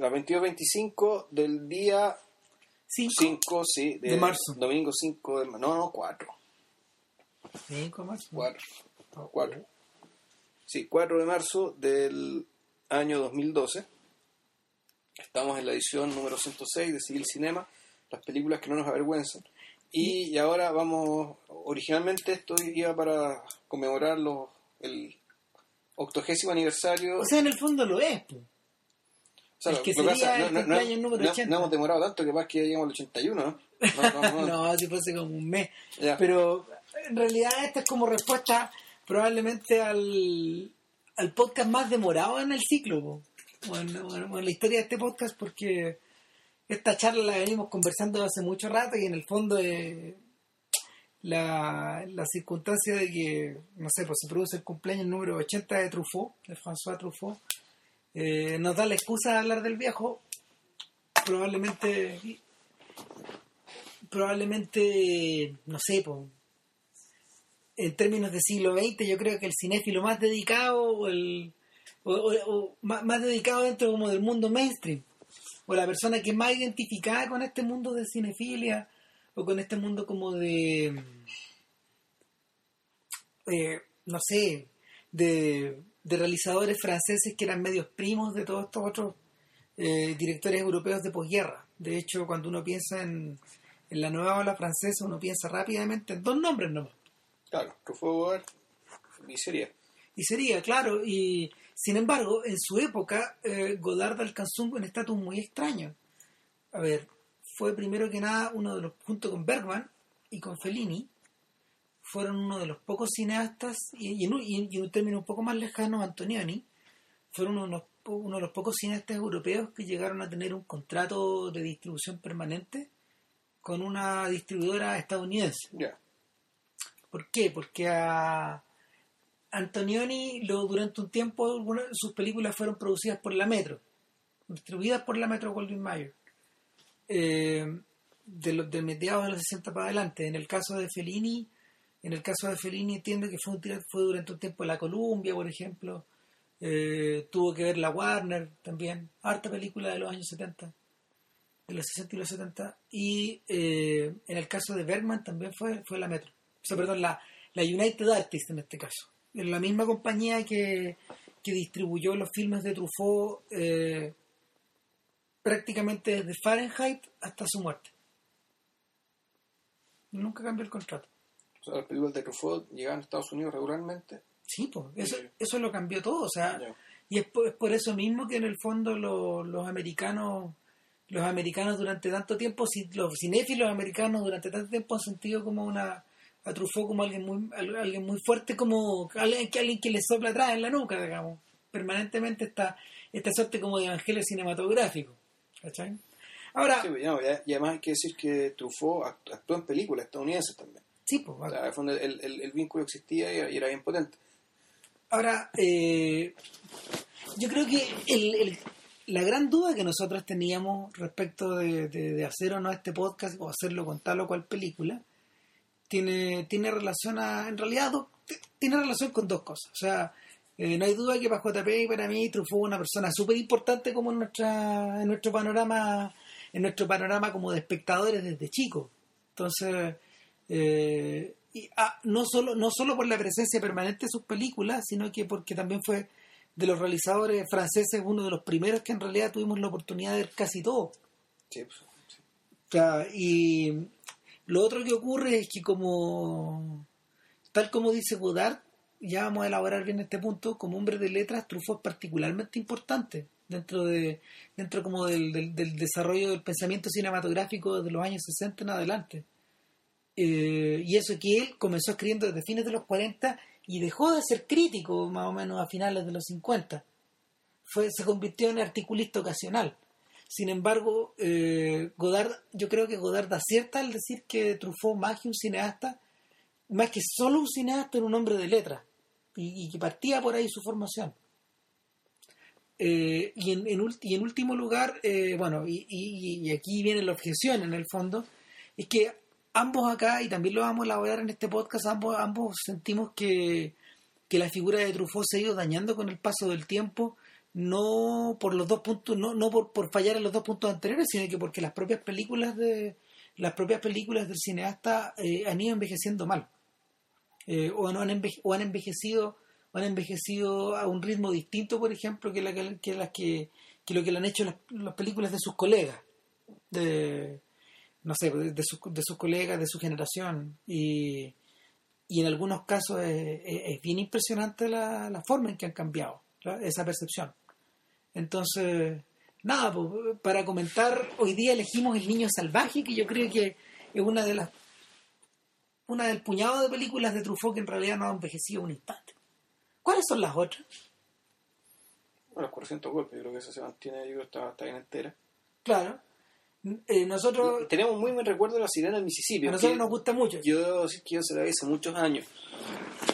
La 22-25 del día 5, sí, de, marzo. Domingo 5 de marzo. No, no, 4. 5 de marzo. 4. 4. Sí, 4 de marzo del año 2012. Estamos en la edición número 106 de Civil Cinema, las películas que no nos avergüenzan. Y, y ahora vamos, originalmente esto iba para conmemorar los, el octogésimo aniversario. O sea, en el fondo lo es. Sea, es que sería pasa, el no, no, no, cumpleaños número no- 80. no hemos demorado tanto que más que ya llegamos al 81, ¿no? No, no, si fuese como un mes. Pero en realidad esta es como respuesta probablemente al, al podcast más demorado en el ciclo, po. o en, o en- o en la historia de este podcast, porque esta charla la venimos conversando hace mucho rato y en el fondo eh, la, la circunstancia de que, no sé, pues se produce el cumpleaños número 80 de Truffaut, de François Truffaut, eh, nos da la excusa de hablar del viejo, probablemente probablemente, no sé, po, en términos de siglo XX, yo creo que el cinéfilo más dedicado o el más, dedicado dentro como del mundo mainstream o la persona que más identificada con este mundo de cinefilia o con este mundo como de eh, no sé de, de realizadores franceses que eran medios primos de todos estos otros eh, directores europeos de posguerra. De hecho, cuando uno piensa en, en la nueva ola francesa, uno piensa rápidamente en dos nombres nomás. Claro, Truffaut y sería. Y sería, claro, y sin embargo, en su época, eh, Godard alcanzó un estatus muy extraño. A ver, fue primero que nada uno de los, junto con Bergman y con Fellini, fueron uno de los pocos cineastas, y, y en, un, y en un término un poco más lejano, Antonioni, fueron uno de, los, uno de los pocos cineastas europeos que llegaron a tener un contrato de distribución permanente con una distribuidora estadounidense. ¿Por qué? Porque a Antonioni lo, durante un tiempo algunas sus películas fueron producidas por la Metro, distribuidas por la Metro Goldwyn Mayer. Eh, de los de mediados de los 60 para adelante. En el caso de Fellini, en el caso de Fellini entiendo que fue, un fue durante un tiempo la Columbia, por ejemplo. Eh, tuvo que ver la Warner también, harta película de los años 70, de los 60 y los 70. Y eh, en el caso de Bergman también fue, fue la Metro. O perdón, la, la United Artists en este caso. Es la misma compañía que, que distribuyó los filmes de Truffaut eh, prácticamente desde Fahrenheit hasta su muerte. Nunca cambió el contrato. O sea, las películas de Truffaut llegaban a Estados Unidos regularmente. Sí, pues, eso, Sí. eso lo cambió todo. O sea, y es por, es por eso mismo que en el fondo lo- los americanos los americanos durante tanto tiempo, los cinéfilos americanos durante tanto tiempo han sentido como una a Truffaut como alguien muy al- alguien muy fuerte como alguien que alguien que le sopla atrás en la nuca, digamos. Permanentemente esta esta suerte como de evangelio cinematográfico. ¿Cachai? Ahora, Sí, pues, y además hay que decir que Truffaut act- actuó en películas estadounidenses también. Sí, pues, O sea, en el fondo el, el- el vínculo existía y era, bien potente. Ahora, eh, yo creo que el- la gran duda que nosotros teníamos respecto de, de- de hacer o no este podcast o hacerlo con tal o cual película, tiene, tiene relación a, en realidad, do- tiene relación con dos cosas. O sea, eh, no hay duda que para JP y para mí Truffaut una persona súper importante como en, nuestra, en nuestro panorama, en nuestro panorama como de espectadores desde chico. Entonces, eh, y, ah, no solo no solo por la presencia permanente de sus películas, sino que porque también fue de los realizadores franceses uno de los primeros que en realidad tuvimos la oportunidad de ver casi todo. Sí, pues, sí. Y lo otro que ocurre es que como tal como dice Godard, ya vamos a elaborar bien este punto, como hombre de letras, Truffaut es particularmente importante dentro de dentro como del, del, del desarrollo del pensamiento cinematográfico de los años 60 en adelante. Eh, y eso que él comenzó escribiendo desde fines de los 40 y dejó de ser crítico más o menos a finales de los 50. Fue, se convirtió en articulista ocasional. Sin embargo, eh, Godard, yo creo que Godard acierta al decir que Truffaut, más que un cineasta, más que solo un cineasta, era un hombre de letras y, que partía por ahí su formación. Eh, y, en, en en último lugar, bueno, y, y- y aquí viene la objeción en el fondo, es que ambos acá, y también lo vamos a elaborar en este podcast, ambos, ambos sentimos que, que la figura de Truffaut se ha ido dañando con el paso del tiempo, no por los dos puntos, no, no por, por fallar en los dos puntos anteriores, sino que porque las propias películas de las propias películas del cineasta eh, han ido envejeciendo mal. Eh, o, no han enveje- o han envejecido o han envejecido a un ritmo distinto, por ejemplo, que, la, que, las que, que lo que le han hecho las, las películas de sus colegas, de no sé, de, sus, de sus colegas, de su generación. Y, y en algunos casos es, bien impresionante la, la forma en que han cambiado esa percepción. Entonces, nada, pues, para comentar, hoy día elegimos El Niño Salvaje, que yo creo que es una de las una del puñado de películas de Truffaut que en realidad no ha envejecido un instante. ¿Cuáles son las otras? Bueno, los 400 golpes, yo creo que esa se mantiene, yo creo está, está bien entera. Claro. Eh, nosotros, Tenemos muy buen recuerdo de la sirena del Mississippi. a nosotros nos gusta mucho. Yo que yo se la vi hace muchos años.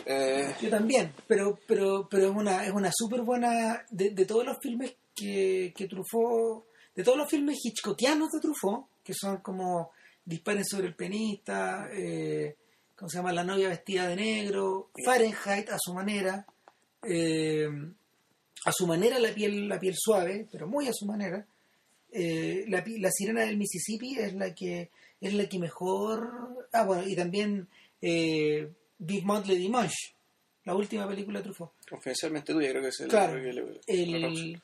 Eh, Yo también, pero pero pero es una es una súper buena de, de todos los filmes que, que Truffaut, de todos los filmes hitchcockianos de Truffaut, que son como Disparen sobre el pianista, eh, ¿cómo se llama? La novia vestida de negro, Fahrenheit a su manera, eh, a su manera la piel la piel suave, pero muy a su manera. Eh, la, la sirena del Mississippi es la que es la que mejor ah bueno y también eh, Big Monthly Dimanche la última película de Truffaut confidencialmente tuya, creo que es el. claro creo que le- el- próxima. el-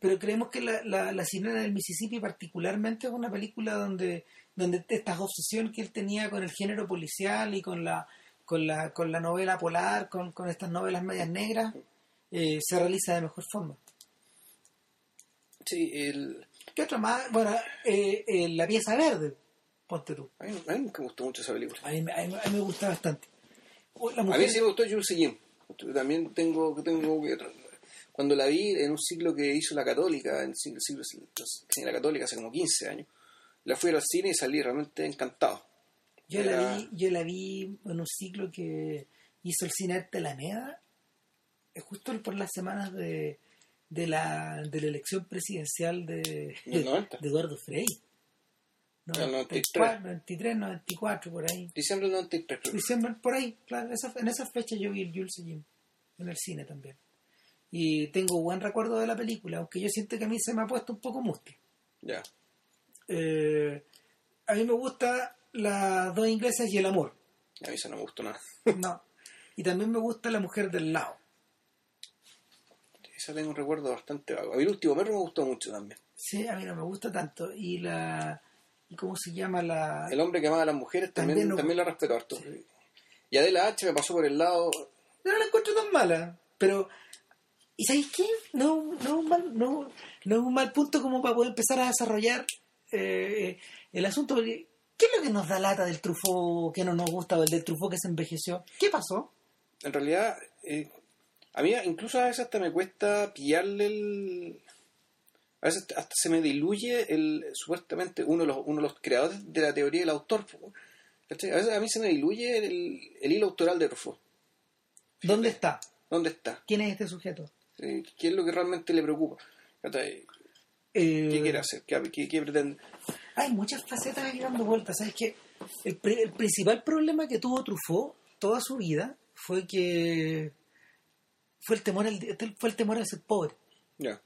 pero creemos que la, la, la sirena del Mississippi particularmente es una película donde donde estas obsesiones que él tenía con el género policial y con la con la con la novela polar con, con estas novelas medias negras eh, se realiza de mejor forma Sí, el, ¿qué otra más? bueno eh, eh, la pieza verde ponte tú a, mí, a mí me gustó mucho esa película. a mí, a mí- a mí me gusta bastante A mí sí me gustó Jules Seguin. También tengo, tengo que... Cuando la vi en un ciclo que hizo la Católica, en el ciclo, ciclo- de la Católica hace como 15 años, la fui al cine y salí realmente encantado. Yo la, vi, yo la vi en un ciclo que hizo el Cine Arte Alameda, eh, justo por las semanas de, de, la, de la elección presidencial de, Del 90. de Eduardo Frei. Del 94, 93, 94, por ahí. Diciembre del 93, creo. Diciembre, por ahí, claro. esa- en esas fechas yo vi el Jules Jim en el cine también. Y tengo buen recuerdo de la película, aunque yo siento que a mí se me ha puesto un poco mustia. Ya. Eh, a mí me gusta las dos inglesas y el amor. A mí eso no me gustó nada. No. Y también me gusta la mujer del lado. Esa tengo un recuerdo bastante vago. A mí el último perro me gustó mucho también. Sí, a mí no me gusta tanto. Y la. ¿Y cómo se llama la.? El hombre que amaba a las mujeres también, También también, lo- la respeto harto. Y Adela H me pasó por el lado... No la encuentro tan mala. Pero. ¿Y sabéis qué? No, no, es un mal, no, no es un mal punto como para poder empezar a desarrollar eh, el asunto. porque, ¿Qué es lo que nos da lata del trufo que no nos gusta o el del trufo que se envejeció? ¿Qué pasó? En realidad, eh, a mí incluso a veces hasta me cuesta pillarle el... A veces hasta se me diluye el supuestamente uno de los, uno de los creadores de la teoría del autor. A veces a mí se me diluye el, el hilo autoral de Truffaut. ¿Dónde está? ¿Dónde está? ¿Quién es este sujeto? ¿Qué es lo que realmente le preocupa? ¿Cachai? Eh, ¿Qué quiere hacer? ¿Qué, qué- qué pretende? hay muchas facetas ahí dando vueltas. ¿Sabes qué? El, el principal problema que tuvo Truffaut toda su vida fue que fue el temor al, fue el temor a ser pobre. Ya.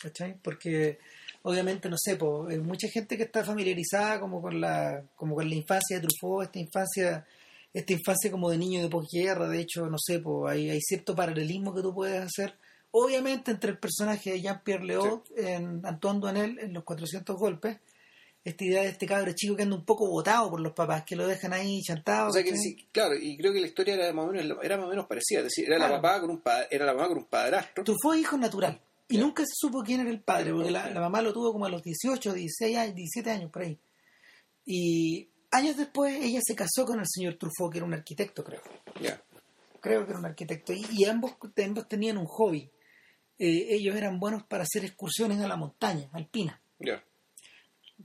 ¿Cachai? Porque obviamente, no sé, po, hay mucha gente que está familiarizada como con la, como con la infancia de Truffaut, esta infancia, esta infancia como de niño de posguerra, de hecho, no sé, po, hay, hay cierto paralelismo que tú puedes hacer, obviamente entre el personaje de Jean-Pierre Léaud en Antoine Duanel en Los 400 Golpes, esta idea de este cabro chico que anda un poco botado por los papás, que lo dejan ahí chantado. O sea que sí, claro, y creo que la historia era más o menos, era más o menos parecida. Es decir, era la papá con un era la mamá con un padrastro. Truffaut es hijo natural. Y nunca se supo quién era el padre, porque la, mamá lo tuvo como a los 18, 16 años, 17 años por ahí. Y años después ella se casó con el señor Truffaut, que era un arquitecto, creo. Ya. Creo que era un arquitecto. Y, y ambos, ambos tenían un hobby. Eh, ellos eran buenos para hacer excursiones a la montaña, alpina. Ya.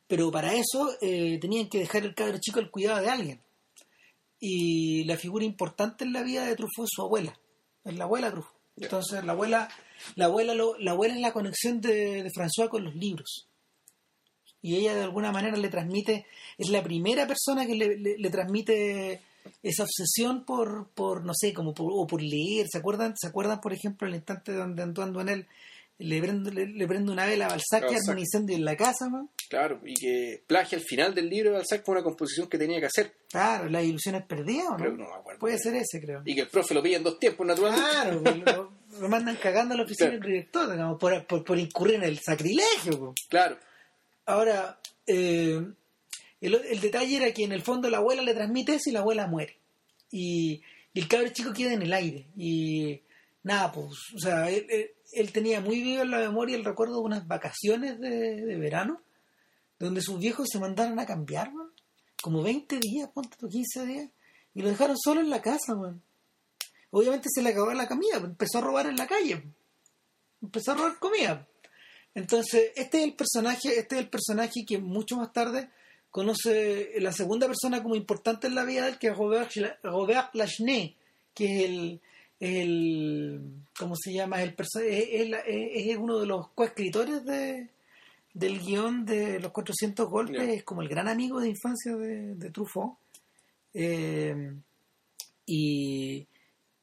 Pero para eso eh, tenían que dejar el cabro chico al cuidado de alguien. Y la figura importante en la vida de Truffaut es su abuela. Es la abuela Truffaut. Entonces la abuela, la abuela, lo- la abuela es la conexión de, de François con los libros. Y ella de alguna manera le transmite, es la primera persona que le, le- le transmite esa obsesión por, por no sé, como por, o por leer. ¿Se acuerdan? ¿Se acuerdan, por ejemplo, el instante donde Antoine Duanel le prende, le, le prende una vela a Balzac Balzac. arma un incendio en la casa, man. Claro, y que plagia al final del libro de Balzac fue una composición que tenía que hacer. Claro, las ilusiones perdidas, ¿o Creo no? que no me acuerdo. Puede ser ese, creo. Y que el profe lo pilla en dos tiempos, naturalmente. Claro, pues, lo, lo mandan cagando a la oficina Claro. del director, digamos, por, por, por incurrir en el sacrilegio. pues. Claro. Ahora, eh, el, el detalle era que en el fondo la abuela le transmite eso y la abuela muere. Y, y el cabro chico queda en el aire. Y nada, pues, o sea, él, él- tenía muy vivo en la memoria el recuerdo de unas vacaciones de, de verano, donde sus viejos se mandaron a cambiar, man. como 20 días, ponte tú 15 días, y lo dejaron solo en la casa, man. Obviamente se le acabó la comida, empezó a robar en la calle, empezó a robar comida. Entonces, este es el personaje, este es el personaje que mucho más tarde conoce la segunda persona como importante en la vida de él, que es Robert, Robert Lachenay, que es el, el ¿cómo se llama? El es, es es- uno de los coescritores de, del guion de Los 400 Golpes, es como el gran amigo de infancia de, de Truffaut. Eh, y,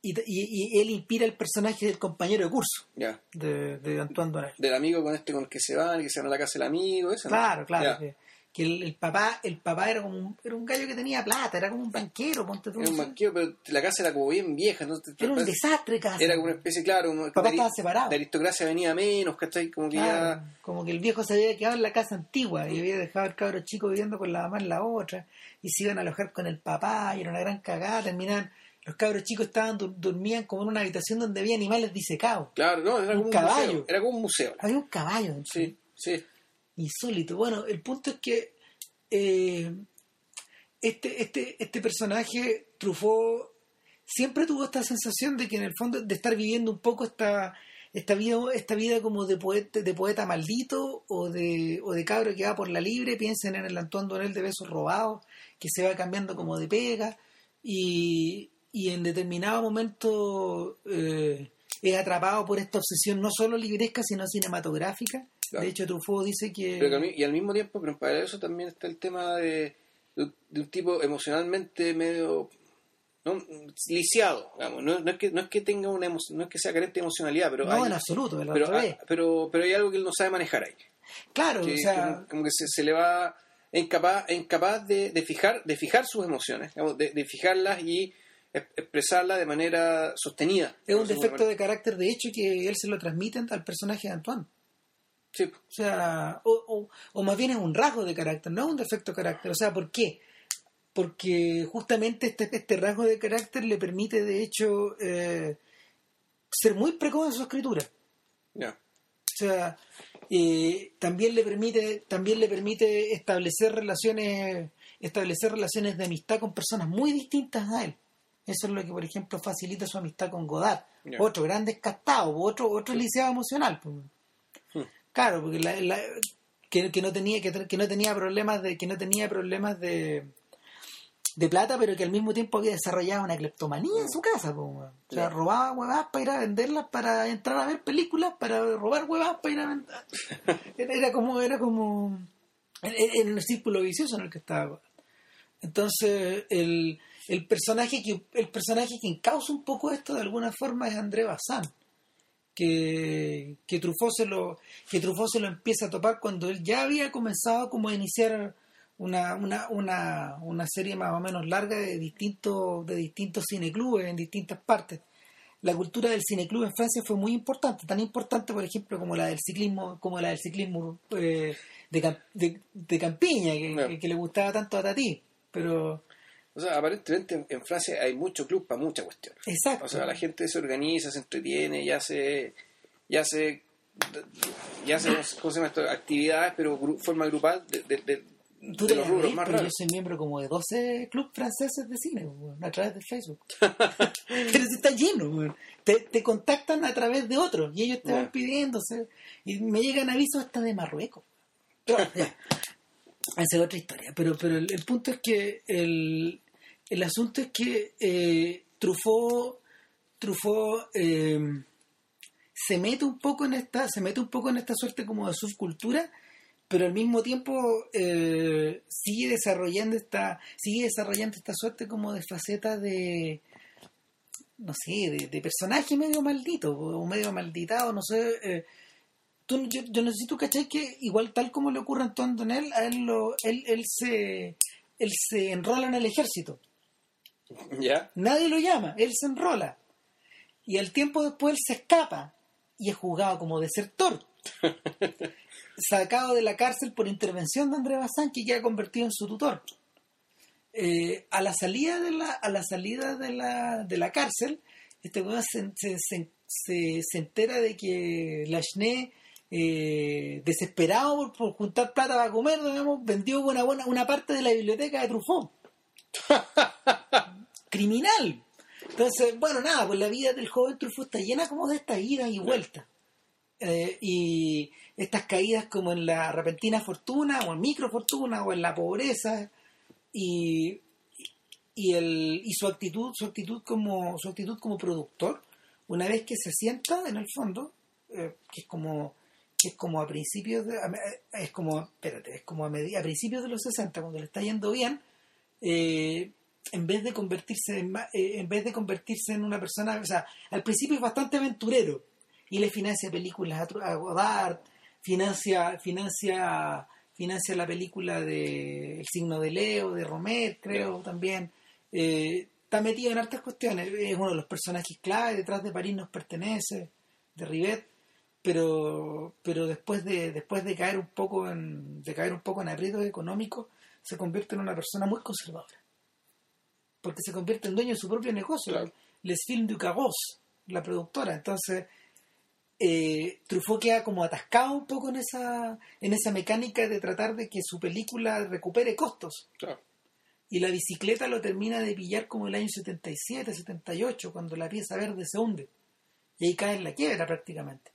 y, él inspira el personaje del compañero de curso Ya. de, de Antoine Donel. Del amigo con este con el que se van, que se van a la casa del amigo. ¿no? Claro, claro. Que, el, el papá, el papá era como un, era un gallo que tenía plata, era como un banquero, ponte tú. Era un banquero, pero la casa era como bien vieja. Entonces, Era un desastre casi. Era como una especie, claro, como El papá estaba separado. de aristocracia venía menos, ¿cachai? Como que Claro, ya... como que el viejo se había quedado en la casa antigua y había dejado al cabro chico viviendo con la mamá en la otra y se iban a alojar con el papá y era una gran cagada, terminaban, los cabros chicos estaban dur- dormían como en una habitación donde había animales disecados. Claro, no, era Un como un caballo. museo. Era como un museo. Había un caballo. Sí, sí. Insólito. Bueno, el punto es que eh, este, este, este personaje, Truffaut, siempre tuvo esta sensación de que en el fondo, de estar viviendo un poco esta, esta vida, esta vida como de poeta, de poeta maldito o de, o de cabro que va por la libre, piensen en el Antoine Donel de besos robados, que se va cambiando como de pega, y, y en determinado momento eh, es atrapado por esta obsesión no solo libresca, sino cinematográfica. Claro. De hecho, Truffaut dice que... Pero y al mismo tiempo, pero para eso también está el tema de, de, de un tipo emocionalmente medio ¿no? lisiado, digamos. No, no es que no es que tenga una emo- no es que sea carente de emocionalidad, pero no, hay, en absoluto, pero, ah, pero pero hay algo que él no sabe manejar ahí. claro, Que- o sea, como, como que se, se le va incapaz, incapaz de, de fijar de fijar sus emociones, digamos, de, de fijarlas y es- expresarlas de manera sostenida. es un defecto de carácter, de hecho, que él se lo transmite al personaje de Antoine. Sí, O sea, o, o, o más bien es un rasgo de carácter, no es un defecto de carácter. O sea, ¿por qué? Porque justamente este, este rasgo de carácter le permite, de hecho, eh, ser muy precoz en su escritura. ya. O sea, eh, también le permite, también le permite establecer relaciones, establecer relaciones de amistad con personas muy distintas a él. Eso es lo que, por ejemplo, facilita su amistad con Godard. Otro gran descastado, otro, otro lisiado emocional. pues. Claro, porque la- la- que, que no tenía que, que no tenía problemas de que no tenía problemas de de plata, pero que al mismo tiempo había desarrollado una cleptomanía en su casa. pues, weón. O sea, robaba huevas para ir a venderlas, para entrar a ver películas, para robar huevas para ir a vender. Era, era como, era como en el círculo vicioso en el que estaba. Entonces, el, el personaje que el personaje que encausa un poco esto de alguna forma es André Bazin, que, que Truffaut se lo, que Truffaut se lo empieza a topar cuando él ya había comenzado como a iniciar una, una, una, una serie más o menos larga de distintos, de distintos cineclubes en distintas partes. La cultura del cineclub en Francia fue muy importante, tan importante por ejemplo como la del ciclismo, como la del ciclismo eh, de, de, de Campiña, que- que le gustaba tanto a Tati. Pero, O sea, aparentemente en, Francia hay mucho club para muchas cuestiones. exacto. O sea, la gente se organiza, se entretiene, ya se, ya se, ya se, ¿cómo se llama esto? Actividades, pero gru- forma grupal de, de, de- de los rubros más pero yo raros. soy miembro como de 12 clubes franceses de cine, a través de Facebook. pero si está lleno, te, te contactan a través de otros y ellos te van pidiéndose. Y me llegan avisos hasta de Marruecos. Pero, ya. Esa es otra historia. Pero, pero el, el punto es que el, el asunto es que eh, Truffaut, eh, se mete un poco en esta, se mete un poco en esta suerte como de subcultura, pero al mismo tiempo eh, sigue desarrollando esta, sigue desarrollando esta suerte como de faceta de no sé, de, de personaje medio maldito o medio malditado, no sé, eh, tú, yo, yo necesito cachar que igual tal como le ocurre a Antoine Donel, a él, lo, él, él, se, él se enrola en el ejército. ¿Ya? Nadie lo llama, él se enrola. Y al tiempo después él se escapa y es juzgado como desertor. Sacado de la cárcel por intervención de André Bazán, que ya ha convertido en su tutor. Eh, a la salida de la, a la salida de la, de la cárcel, este weón se, se, se, se- se entera de que Lachné, eh, desesperado por, por juntar plata para comer, digamos, vendió una buena una parte de la biblioteca de Truffaut. Criminal. Entonces, bueno, nada, pues la vida del joven Truffaut está llena como de estas idas y vueltas. Eh, y estas caídas como en la repentina fortuna, o en microfortuna, o en la pobreza, y, y, el, y su actitud, su actitud como, su actitud como productor, una vez que se sienta en el fondo, eh, que es como que es como a principios de, a- es como espérate, es como a, a principios de los 60 cuando le está yendo bien eh, en vez de convertirse en, eh, en vez de convertirse en una persona o sea al principio es bastante aventurero y le financia películas a, Godard financia financia financia la película de El signo de Leo de Romer creo también. Eh, está metido en hartas cuestiones. Es uno de los personajes clave detrás de París nos pertenece de Rivet pero pero después de después de caer un poco en de caer un poco en aprietos económicos se convierte en una persona muy conservadora porque se convierte en dueño de su propio negocio Claro. Les Films du Carroz la productora entonces eh, Truffaut queda como atascado un poco en esa en esa mecánica de tratar de que su película recupere costos Claro. y la bicicleta lo termina de pillar como el año 77, 78, cuando la pieza verde se hunde. Y ahí cae en la quiebra prácticamente.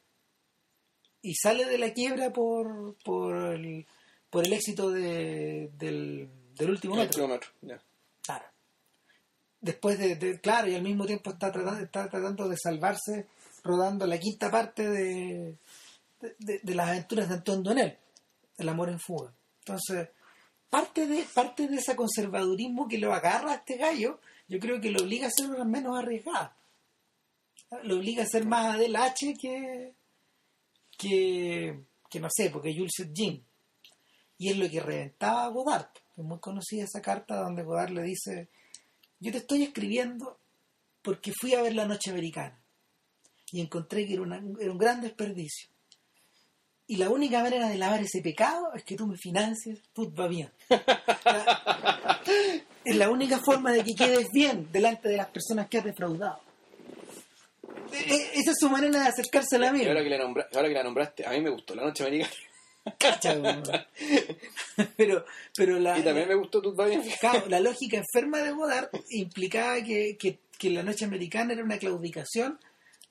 Y sale de la quiebra por, por, el, por el éxito de- del, del último El metro. kilómetro, ya. Claro. Después de, claro, y al mismo tiempo está tratando, está tratando de salvarse rodando la quinta parte de, de, las aventuras de Antoine Donel, El amor en fuga. Entonces, parte de, parte de ese conservadurismo que lo agarra a este gallo, yo creo que lo obliga a ser menos arriesgada. Lo obliga a ser más Adel H que, que, que no sé, porque Jules Jim. Y es lo que reventaba a Godard. Es muy conocida esa carta donde Godard le dice, yo te estoy escribiendo porque fui a ver la noche americana y encontré que era, una- era un gran desperdicio. Y la única manera de lavar ese pecado es que tú me financies, tú va bien. La- es la única forma de que quedes bien delante de las personas que has defraudado. E- Esa es su manera de acercarse a la mía. ahora que, la nombra- ahora que la nombraste, a mí me gustó La Noche Americana. Cacha, pero, pero la, Y también me gustó. Claro, la lógica enferma de Godard implicaba que, que- que la noche americana era una claudicación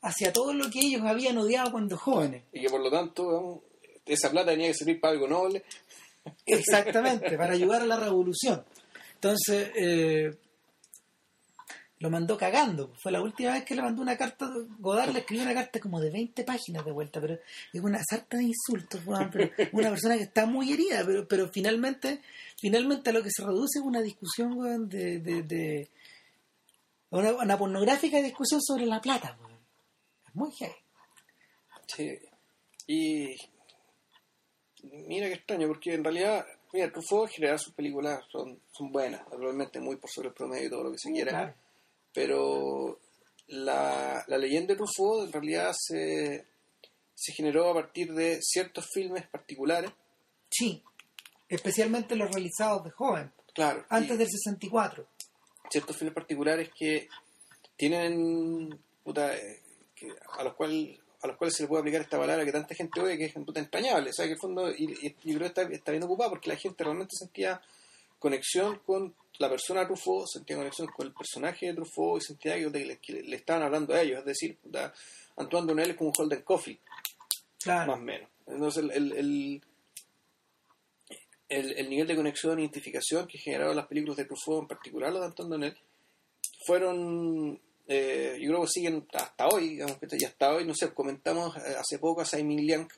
hacia todo lo que ellos habían odiado cuando jóvenes. Y que por lo tanto, esa plata tenía que servir para algo noble. Exactamente, para ayudar a la revolución. Entonces, eh, lo mandó cagando. Fue la última vez que le mandó una carta. Godard le escribió una carta como de 20 páginas de vuelta, pero es una sarta de insultos, pero una persona que está muy herida, pero, pero finalmente, finalmente a lo que se reduce es una discusión, de, de, de- una, una pornográfica discusión sobre la plata. Es muy heavy. Sí. Y mira qué extraño, porque en realidad, mira, Truffaut en general sus películas son, son buenas, naturalmente muy por sobre el promedio y todo lo que se quiera, Claro. Pero la, la leyenda de Truffaut en realidad se, se generó a partir de ciertos filmes particulares, Sí, especialmente los realizados de joven, claro, antes y del 64. ciertos filmes particulares que tienen, puta, eh, que- a los cuales a los cuales se le puede aplicar esta palabra que tanta gente odia, que es puta entrañable. O sea, que el fondo, y, y- y creo que está, está bien ocupado porque la gente realmente sentía conexión con la persona Truffaut, sentía conexión con el personaje de Truffaut y sentía que, le, que le estaban hablando a ellos. Es decir, Antoine Donel es como un Holden Coffee, Claro. más o menos. Entonces, el, el, el, el- el nivel de conexión e identificación que generaron las películas de Truffaut, en particular los de Antoine Donel, fueron, eh, yo creo que siguen hasta hoy, digamos, que y hasta hoy, no sé, comentamos eh, hace poco a Simon Liang,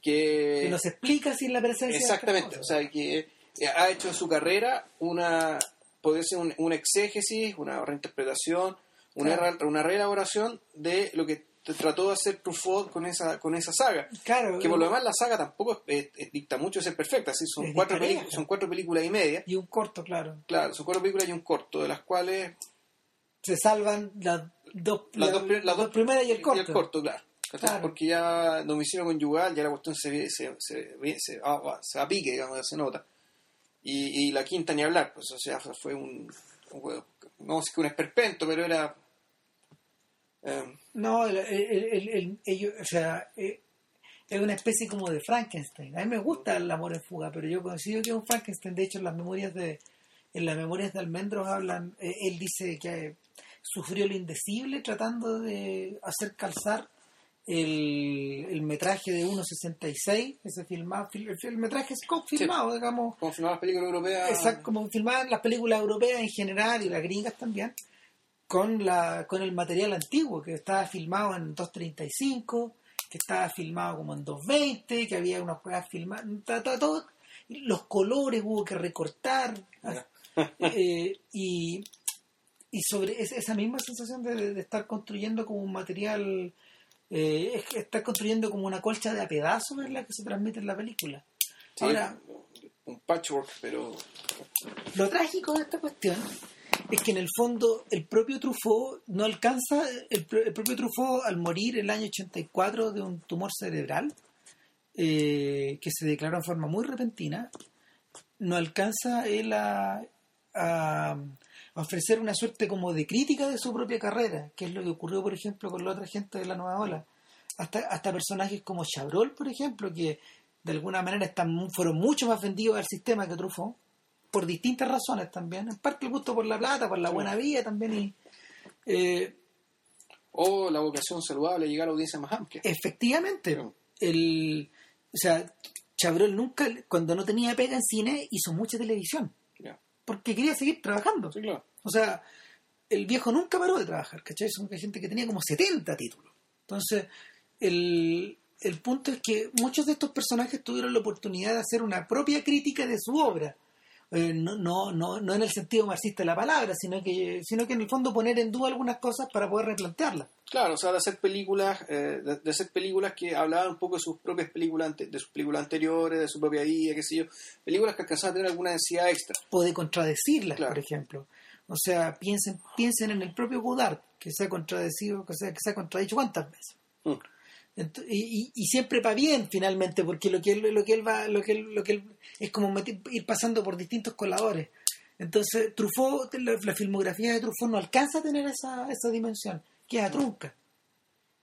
que... que nos explica sin la presencia de Exactamente, o sea, que ha hecho en su carrera una, puede ser un, una exégesis, una reinterpretación, una, Claro. re- una reelaboración de lo que trató de hacer Truffaut con esa con esa saga. Claro. Que por lo demás la saga tampoco es, es- dicta mucho de ser perfecta, así son cuatro, son cuatro películas y media. Y un corto, claro. Claro, son cuatro películas y un corto, de las cuales Se salvan las dos, las, la- dos, las dos primeras y el corto. claro. ¿cachai? Claro. Porque ya domicilio conyugal, ya la cuestión se, se, se, se, se va a pique, digamos, se nota. Y, y la quinta ni hablar, pues, o sea, fue, un, un no sé que un esperpento, pero era... eh, No, el, el- el- el- ellos, o sea, eh, es una especie como de Frankenstein. A mí me gusta el amor en fuga, pero yo considero que es un Frankenstein. De hecho, en las memorias de en las memorias de Almendros hablan, eh, él dice que sufrió lo indecible tratando de hacer calzar el, el metraje de 1.66, ese filmado, fil- el, el metraje es filmado, digamos, como las películas europeas... Exacto, como filmaban las películas europeas en general y las gringas también, con la con el material antiguo, que estaba filmado en 2.35, que estaba filmado como en 2.20, que había unas cosas filmadas, todo, los colores hubo que recortar, eh, y, y sobre es- esa misma sensación de, de estar construyendo como un material, eh, es que estar construyendo como una colcha de a pedazos es la que se transmite en la película. Sí, Ahora, un patchwork, pero... Lo trágico de esta cuestión es que en el fondo el propio Truffaut no alcanza, el, pro- el propio Truffaut al morir el año 84 de un tumor cerebral eh, que se declaró en forma muy repentina, no alcanza él a, a- a ofrecer una suerte como de crítica de su propia carrera, que es lo que ocurrió por ejemplo con la otra gente de la nueva ola. Hasta, hasta personajes como Chabrol, por ejemplo, que de alguna manera están, fueron mucho más vendidos al sistema que Truffaut por distintas razones también. En parte el gusto por la plata, por la buena vida también. Y, eh, O la vocación saludable, llegar a audiencias más amplias. efectivamente, el, o sea, Chabrol nunca, cuando no tenía pega en cine, hizo mucha televisión. Porque quería seguir trabajando. Sí, claro. O sea, el viejo nunca paró de trabajar, ¿cachai? Son gente que tenía como 70 títulos. Entonces, el, el punto es que muchos de estos personajes tuvieron la oportunidad de hacer una propia crítica de su obra. Eh, no, no, no, no en el sentido marxista de la palabra, sino que, sino que en el fondo poner en duda algunas cosas para poder replantearlas. Claro, o sea, de hacer películas, eh, de, de hacer películas que hablaban un poco de sus propias películas, ante- de sus películas anteriores, de su propia vida, qué sé yo, películas que alcanzaban a tener alguna densidad extra. o de contradecirlas, Claro. por ejemplo. O sea, piensen, piensen en el propio Godard, que se ha contradecido, que se, que se ha contradicho cuántas veces. Mm. Y, y- siempre para bien finalmente, porque lo que él, lo que él va, lo que él, lo que él- es como meti- ir pasando por distintos coladores. Entonces, Truffaut, la, la filmografía de Truffaut no alcanza a tener esa, esa dimensión, queda trunca.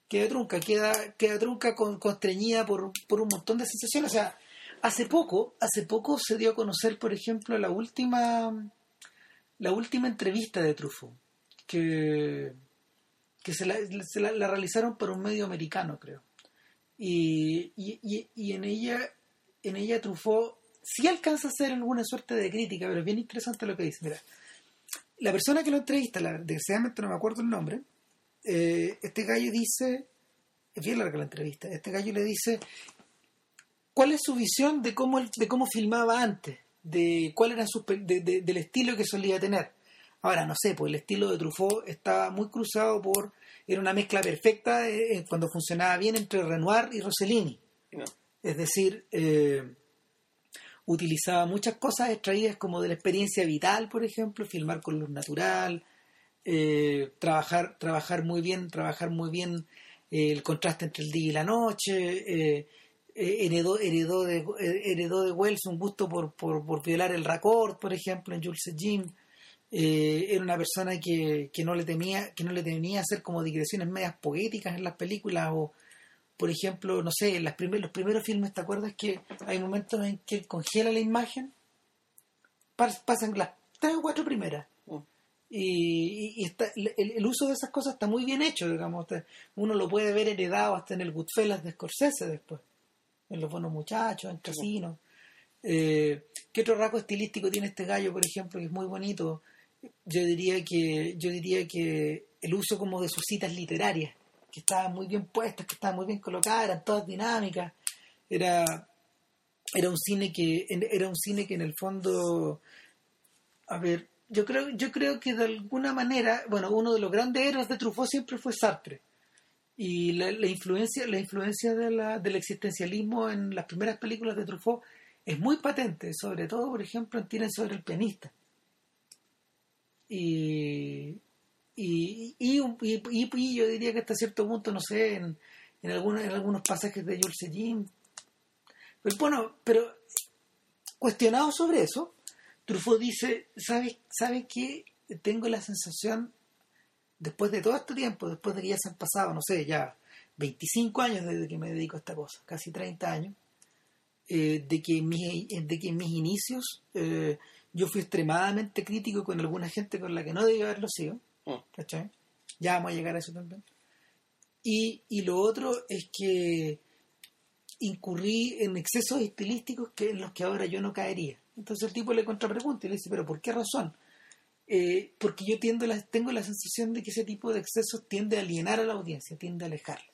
Queda trunca, queda, queda trunca con, constreñida por, por un montón de sensaciones. O sea, hace poco, hace poco se dio a conocer, por ejemplo, la última la última entrevista de Truffaut, que, que se, la, se la- la realizaron por un medio americano, creo. Y, y, y- en ella en ella Truffaut sí alcanza a hacer alguna suerte de crítica, pero es bien interesante lo que dice. Mira, la persona que lo entrevista, la, desgraciadamente no me acuerdo el nombre, eh, este gallo dice, es bien larga la entrevista, este gallo le dice cuál es su visión de cómo, de cómo filmaba antes, de cuál era su, de- de- del estilo que solía tener. Ahora, no sé, pues el estilo de Truffaut estaba muy cruzado por, era una mezcla perfecta eh, eh, cuando funcionaba bien entre Renoir y Rossellini. ¿no? Es decir, eh, utilizaba muchas cosas extraídas como de la experiencia vital, por ejemplo, filmar con luz natural, eh, trabajar, trabajar muy bien, trabajar muy bien el contraste entre el día y la noche, heredó, heredó, de, heredó de Wells un gusto por, por, por violar el raccord, por ejemplo, en Jules Jim. Eh, era una persona que, que no le temía, que no le temía hacer como digresiones medias poéticas en las películas o por ejemplo, no sé, en las primer- los primeros filmes, ¿te acuerdas que hay momentos en que congela la imagen? Pas- Pasan las tres o cuatro primeras. Mm. Y, y- y está, el, el uso de esas cosas está muy bien hecho, digamos. Uno lo puede ver heredado hasta en el Goodfellas de Scorsese después. En Los Buenos Muchachos, en Casino. Eh, ¿Qué otro rasgo estilístico tiene este gallo, por ejemplo, que es muy bonito? Yo diría que, yo diría que el uso como de sus citas literarias, que estaban muy bien puestas, que estaban muy bien colocadas, eran todas dinámicas. Era, era un cine que, era un cine que en el fondo, a ver, yo creo, yo creo que de alguna manera, bueno, uno de los grandes héroes de Truffaut siempre fue Sartre. Y la, influencia, la influencia de la- del existencialismo en las primeras películas de Truffaut es muy patente, sobre todo, por ejemplo, en Tienen sobre el pianista. Y, y, y, y- yo diría que hasta cierto punto, no sé, en, en, algunos, en algunos pasajes de Jules Jim. Pero bueno, pero cuestionado sobre eso, Truffaut dice, ¿sabes, ¿sabes qué? Tengo la sensación, después de todo este tiempo, después de que ya se han pasado, no sé, ya 25 años desde que me dedico a esta cosa, casi 30 años, eh, de, que mis, de que mis inicios eh, yo fui extremadamente crítico con alguna gente con la que no debía haberlo sido. Mm. ¿cachai? Ya vamos a llegar a eso también. Y, y lo otro es que incurrí en excesos estilísticos que en los que ahora yo no caería. Entonces el tipo le contrapregunta y le dice, pero ¿por qué razón? Eh, porque yo tiendo la- tengo la sensación de que ese tipo de excesos tiende a alienar a la audiencia, tiende a alejarla.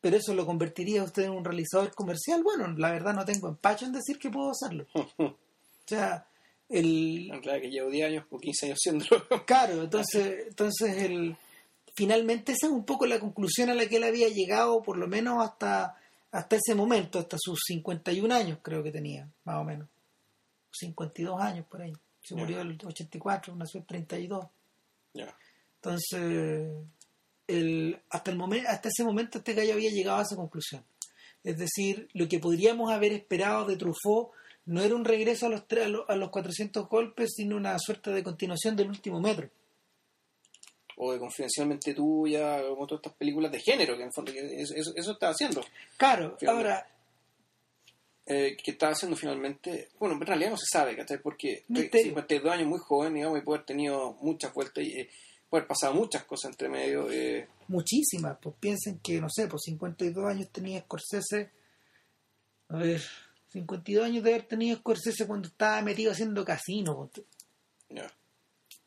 Pero eso lo convertiría usted en un realizador comercial. Bueno, la verdad no tengo empacho en decir que puedo hacerlo. O sea, el, Claro que llevo 10 años o 15 años haciéndolo. Claro, entonces, entonces el, finalmente esa es un poco la conclusión a la que él había llegado, por lo menos hasta, hasta ese momento, hasta sus 51 años creo que tenía, más o menos. 52 años por ahí. Se murió el 84, nació el 32. Ya. Entonces, el, hasta, el momento, hasta ese momento este gallo había llegado a esa conclusión. Es decir, lo que podríamos haber esperado de Truffaut no era un regreso a los, a los, a los 400 golpes, sino una suerte de continuación del último metro. O de Confidencialmente Tuya, como todas estas películas de género, que en el fondo que eso, eso, haciendo. Claro, Finalmente. ahora, Eh, que haciendo finalmente, bueno, en realidad no se sabe, ¿cachai? Porque Misterio. 52 años muy joven, digamos, y puede haber tenido muchas vueltas y eh, haber pasado muchas cosas entre medio. Eh, muchísimas. Pues piensen que, no sé, pues 52 años tenía Scorsese. A ver, 52 años de haber tenido Scorsese cuando estaba metido haciendo casino,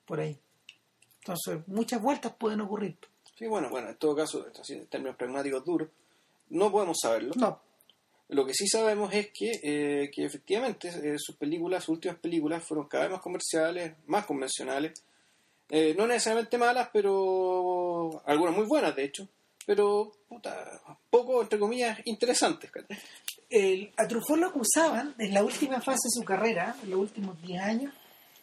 por ahí. Entonces, muchas vueltas pueden ocurrir. Sí, bueno, bueno, en todo caso, en términos pragmáticos duros, no podemos saberlo. No, Lo que sí sabemos es que, eh, que efectivamente eh, sus películas, sus últimas películas, fueron cada vez más comerciales, más convencionales. Eh, no necesariamente malas, pero algunas muy buenas, de hecho. Pero, puta, poco, entre comillas, interesantes. el, a Truffaut lo acusaban en la última fase de su carrera, en los últimos 10 años,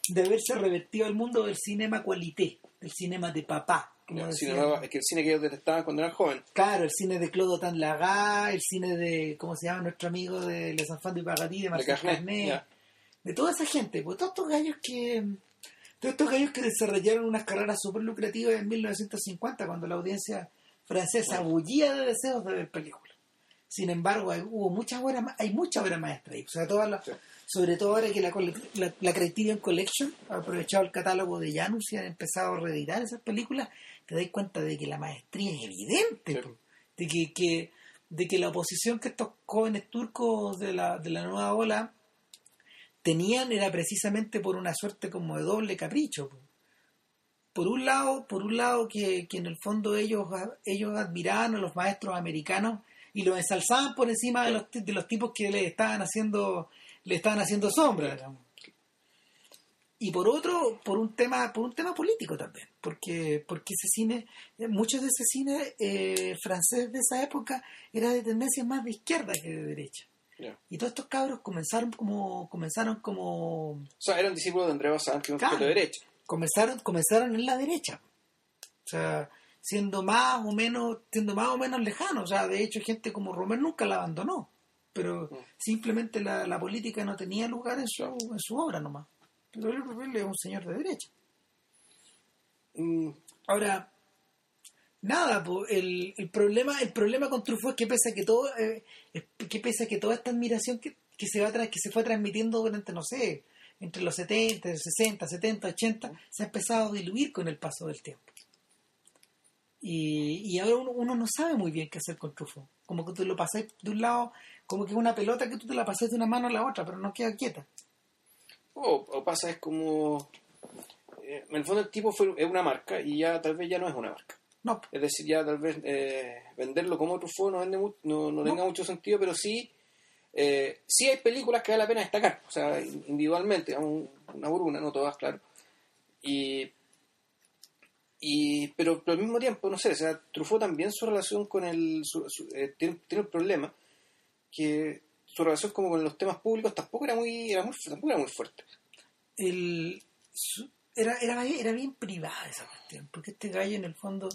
de haberse revertido al mundo del cinema qualité, del cinema de papá. como El cine es que el cine que ellos detestaban cuando eran jóvenes. Claro, el cine de Claude Tanlaga, el cine de, ¿cómo se llama nuestro amigo de Les Enfants du Paradis, de Marcel Carnet, ya. de toda esa gente, pues todos estos gallos que todos estos gallos que desarrollaron unas carreras súper lucrativas en 1950 cuando la audiencia francesa bullía de deseos de ver películas. Sin embargo, hay, hubo muchas obras, ma- hay mucha obra maestra ahí, o sea, todas las- Sí. sobre todo ahora que la, la, la Criterion Collection ha aprovechado el catálogo de Janus y han empezado a reeditar esas películas, te das cuenta de que la maestría es evidente, Sí. de que, que- de que la oposición que estos jóvenes turcos de la, de la nueva ola tenían era precisamente por una suerte como de doble capricho. po. Por un lado, por un lado que, que en el fondo ellos, ellos admiraban a los maestros americanos y los ensalzaban por encima de los, de los tipos que le estaban haciendo le estaban haciendo sombra digamos. y por otro por un tema por un tema político también porque porque ese cine eh, muchos de ese cine eh, francés de esa época era de tendencia más de izquierda que de derecha y todos estos cabros comenzaron como comenzaron como O sea, eran discípulos de André Bazin, que Claro. de derecha. Comenzaron comenzaron en la derecha. O sea siendo más o menos siendo más o menos lejanos o sea de hecho gente como Romer nunca la abandonó. Pero Mm. simplemente la, la política no tenía lugar en su en su obra nomás. Pero él, él es un señor de derecha. Mm, ahora nada po, el, el problema el problema con Truffaut es que pese a que todo eh, que pese a que toda esta admiración que, que se va que se fue transmitiendo durante no sé entre los 70, 60, 70, 80 se ha empezado a diluir con el paso del tiempo. Y, y ahora uno, uno no sabe muy bien qué hacer con Truffaut. Como que tú lo pasas de un lado como que es una pelota que tú te la pasas de una mano a la otra pero no queda quieta. O, o pasa es como... eh, en el fondo el tipo fue, es una marca y ya tal vez ya no es una marca. no. Es decir, ya tal vez eh, venderlo como Truffaut no, vende mu- no, no. tenga mucho sentido, pero sí, eh, sí hay películas que vale la pena destacar, o sea, in- individualmente, una por una, no todas, claro. Y, y pero, pero al mismo tiempo, no sé, o sea, Truffaut también su relación con el... eh, tiene, tiene el problema que su relación como con los temas públicos tampoco era muy, era muy, tampoco era muy fuerte. el, era, era, bien privada esa cuestión, porque este gallo en el fondo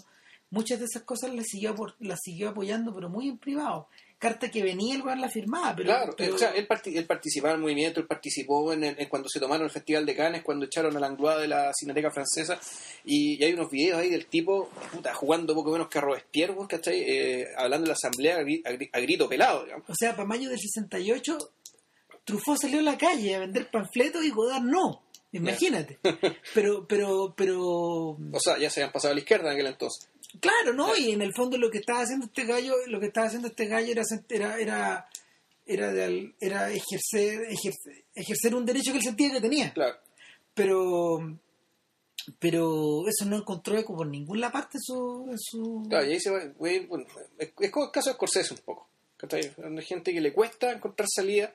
muchas de esas cosas las siguió, apor- las siguió apoyando, pero muy en privado. Carta que venía, el weón la firmaba, pero, claro, pero- o sea, él, parti- él participaba en el movimiento, él participó en, en cuando se tomaron el Festival de Cannes, cuando echaron a Langlois de la Cineteca Francesa, y, y hay unos videos ahí del tipo puta, jugando poco menos que a Robespierre, ¿cachai? Eh, hablando en la asamblea a grito pelado, digamos. o sea, para mayo del 68, Truffaut salió a la calle a vender panfletos y Godard no. Imagínate. Pero, pero, pero, O sea, ya se habían pasado a la izquierda en aquel entonces. Claro, ¿no? Y en el fondo lo que estaba haciendo este gallo, lo que estaba haciendo este gallo era, era, era, era, de era ejercer, ejercer, ejercer un derecho que él sentía que tenía. Claro. pero pero eso no encontró eco por ninguna parte su, su- Claro, y ahí se va, güey, bueno, es, es como el caso de Scorsese un poco. ¿cachai? Hay gente que le cuesta encontrar salida.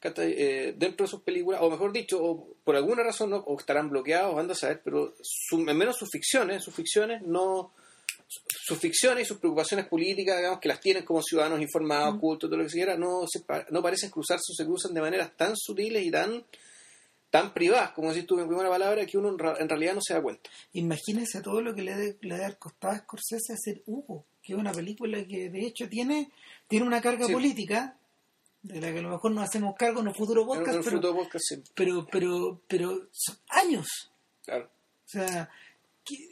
Eh, dentro de sus películas, o mejor dicho, o por alguna razón, ¿no? o estarán bloqueados, anda a saber, pero su, al menos sus ficciones, sus ficciones no sus ficciones y sus preocupaciones políticas, digamos, que las tienen como ciudadanos informados, Mm. cultos, todo lo que se quiera, no, se, no parecen cruzarse o se cruzan de maneras tan sutiles y tan tan privadas, como decís tú en primera palabra, que uno en, realidad no se da cuenta. imagínense todo lo que le debe, le costado a Scorsese hacer Hugo que es una película que de hecho tiene tiene una carga Sí. política de la que a lo mejor nos hacemos cargo en un futuro podcast en pero, podcast, sí, pero pero pero son años claro. o sea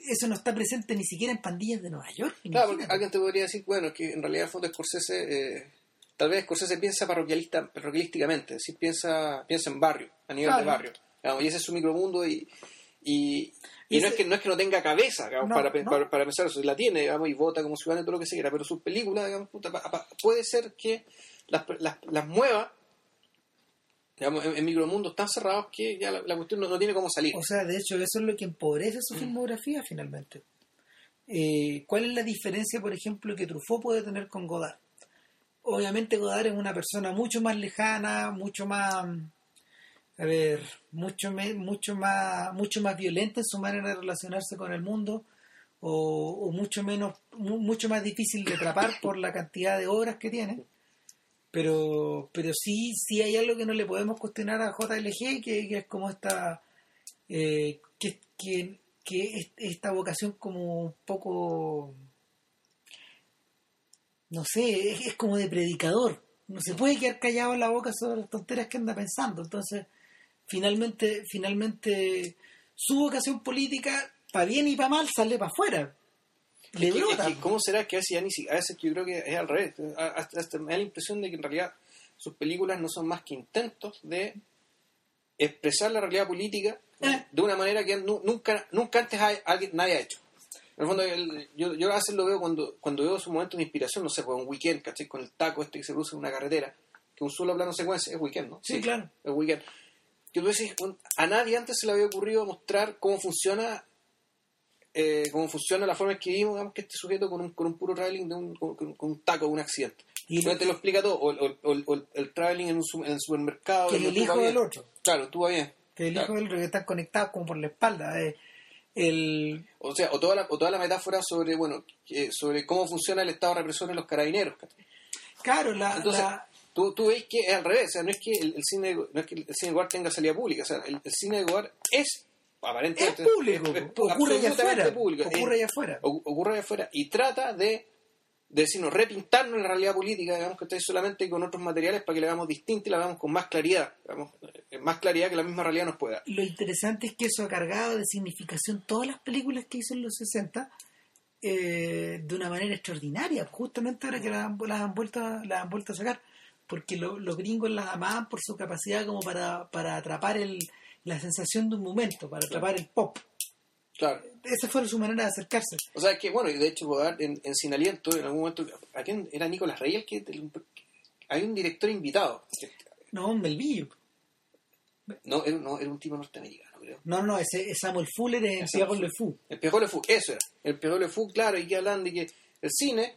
eso no está presente ni siquiera en pandillas de Nueva York Claro, porque alguien te podría decir, bueno, que en realidad el fondo Scorsese, eh, tal vez Scorsese piensa parroquialista, parroquialísticamente, es decir, piensa, piensa en barrio, a nivel Claro. de barrio. Digamos, y ese es su micromundo y, y, y Ese- no, es que, no es que no tenga cabeza digamos, No, para, no. para, para pensar eso, la tiene, digamos, y vota como ciudadano y todo lo que se quiera, pero sus películas, digamos, puta, pa- pa- puede ser que las, las, las mueva digamos, en, en micromundos tan cerrados que ya la, la cuestión no, no tiene cómo salir. O sea, de hecho, eso es lo que empobrece su filmografía finalmente. Eh, ¿Cuál es la diferencia, por ejemplo, que Truffaut puede tener con Godard? Obviamente Godard es una persona mucho más lejana, mucho más, a ver, mucho, me- mucho más, mucho más violenta en su manera de relacionarse con el mundo, o, o mucho menos, mu- mucho más difícil de atrapar por la cantidad de obras que tiene. Pero, pero sí, sí hay algo que no le podemos cuestionar a JLG, que, que es como esta, eh, que, que, que es- esta vocación como un poco, no sé, es, es como de predicador. No se puede quedar callado en la boca sobre las tonteras que anda pensando. Entonces, finalmente, finalmente, su vocación política, para bien y para mal, sale para afuera. Le Es que- es brota. que ¿Cómo será que a veces ya ni si- a veces yo creo que es al revés? A- Hasta, hasta me da la impresión de que en realidad sus películas no son más que intentos de expresar la realidad política Eh. de una manera que nu- nunca nunca antes hay- alguien nadie ha hecho. En el fondo, el- yo, yo a veces lo veo cuando, cuando veo su momento de inspiración, no sé, pues un weekend, ¿cachai? Con el taco este que se produce en una carretera, que un solo plano secuencia, es weekend, ¿no? Sí, claro. el weekend. Que tú a nadie antes se le había ocurrido mostrar cómo funciona eh, cómo funciona la forma en que vivimos, digamos, que este sujeto con un, con un puro traveling de un, con, con- un taco, un accidente. Y te lo explica todo, o, o- o- o el, el traveling en, un en el supermercado. que el hijo del otro. Claro, tú vas bien. Que el Claro. hijo del otro que están conectados como por la espalda. eh. el, O sea, o toda la, o toda la metáfora sobre, bueno, que- sobre cómo funciona el estado represor en los carabineros. claro, la, Entonces, la- tú, tú ves que es al revés, o sea, no es que el, el cine, no es que el cine de Godard tenga salida pública, o sea, el, el cine de Godard es es público. es- es ocurre allá afuera. público. Ocurre allá afuera. ocurre allá afuera y trata de, de decirnos, repintarnos la realidad política, digamos que está solamente con otros materiales para que la veamos distinta y la veamos con más claridad, digamos, eh, más claridad que la misma realidad nos puede dar. Lo interesante es que eso ha cargado de significación todas las películas que hizo en los 60 eh, de una manera extraordinaria, justamente ahora que las han, las han vuelto, a- las han vuelto a sacar, porque lo- los gringos las amaban por su capacidad como para, para atrapar el, la sensación de un momento, para atrapar el pop. Claro. Esa fue su manera de acercarse. O sea, que bueno, y de hecho en, en Sin Aliento, en algún momento, ¿a quién era Nicolás Rey el que... el- hay un director invitado. No, un Melvillo. No, era, no, era un tipo norteamericano, creo. No, no, ese es Samuel Fuller Es Pierre Samuel Le Fou. El Pierrot Le Fou, eso era. El Pierrot Le Fou, claro, y que hablan de que el cine,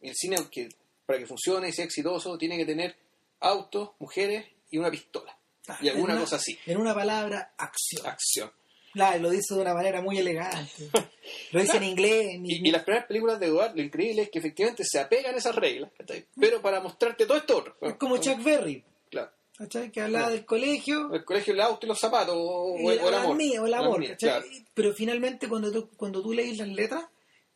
el cine que para que funcione y sea exitoso, tiene que tener autos, mujeres y una pistola. Y alguna una- cosa así. En una palabra, acción. Acción. Claro, lo dice de una manera muy elegante. Lo dice en inglés. ni- Y, y las primeras películas de Godard, lo increíble es que efectivamente se apegan a esas reglas, pero para mostrarte todo esto otro. Es como Chuck Berry, Claro. ¿cachai? Que hablaba del colegio. El colegio, el auto y los zapatos, o, el, o el amor. mía, o el amor, mía. Pero finalmente cuando tú, cuando tú lees las letras,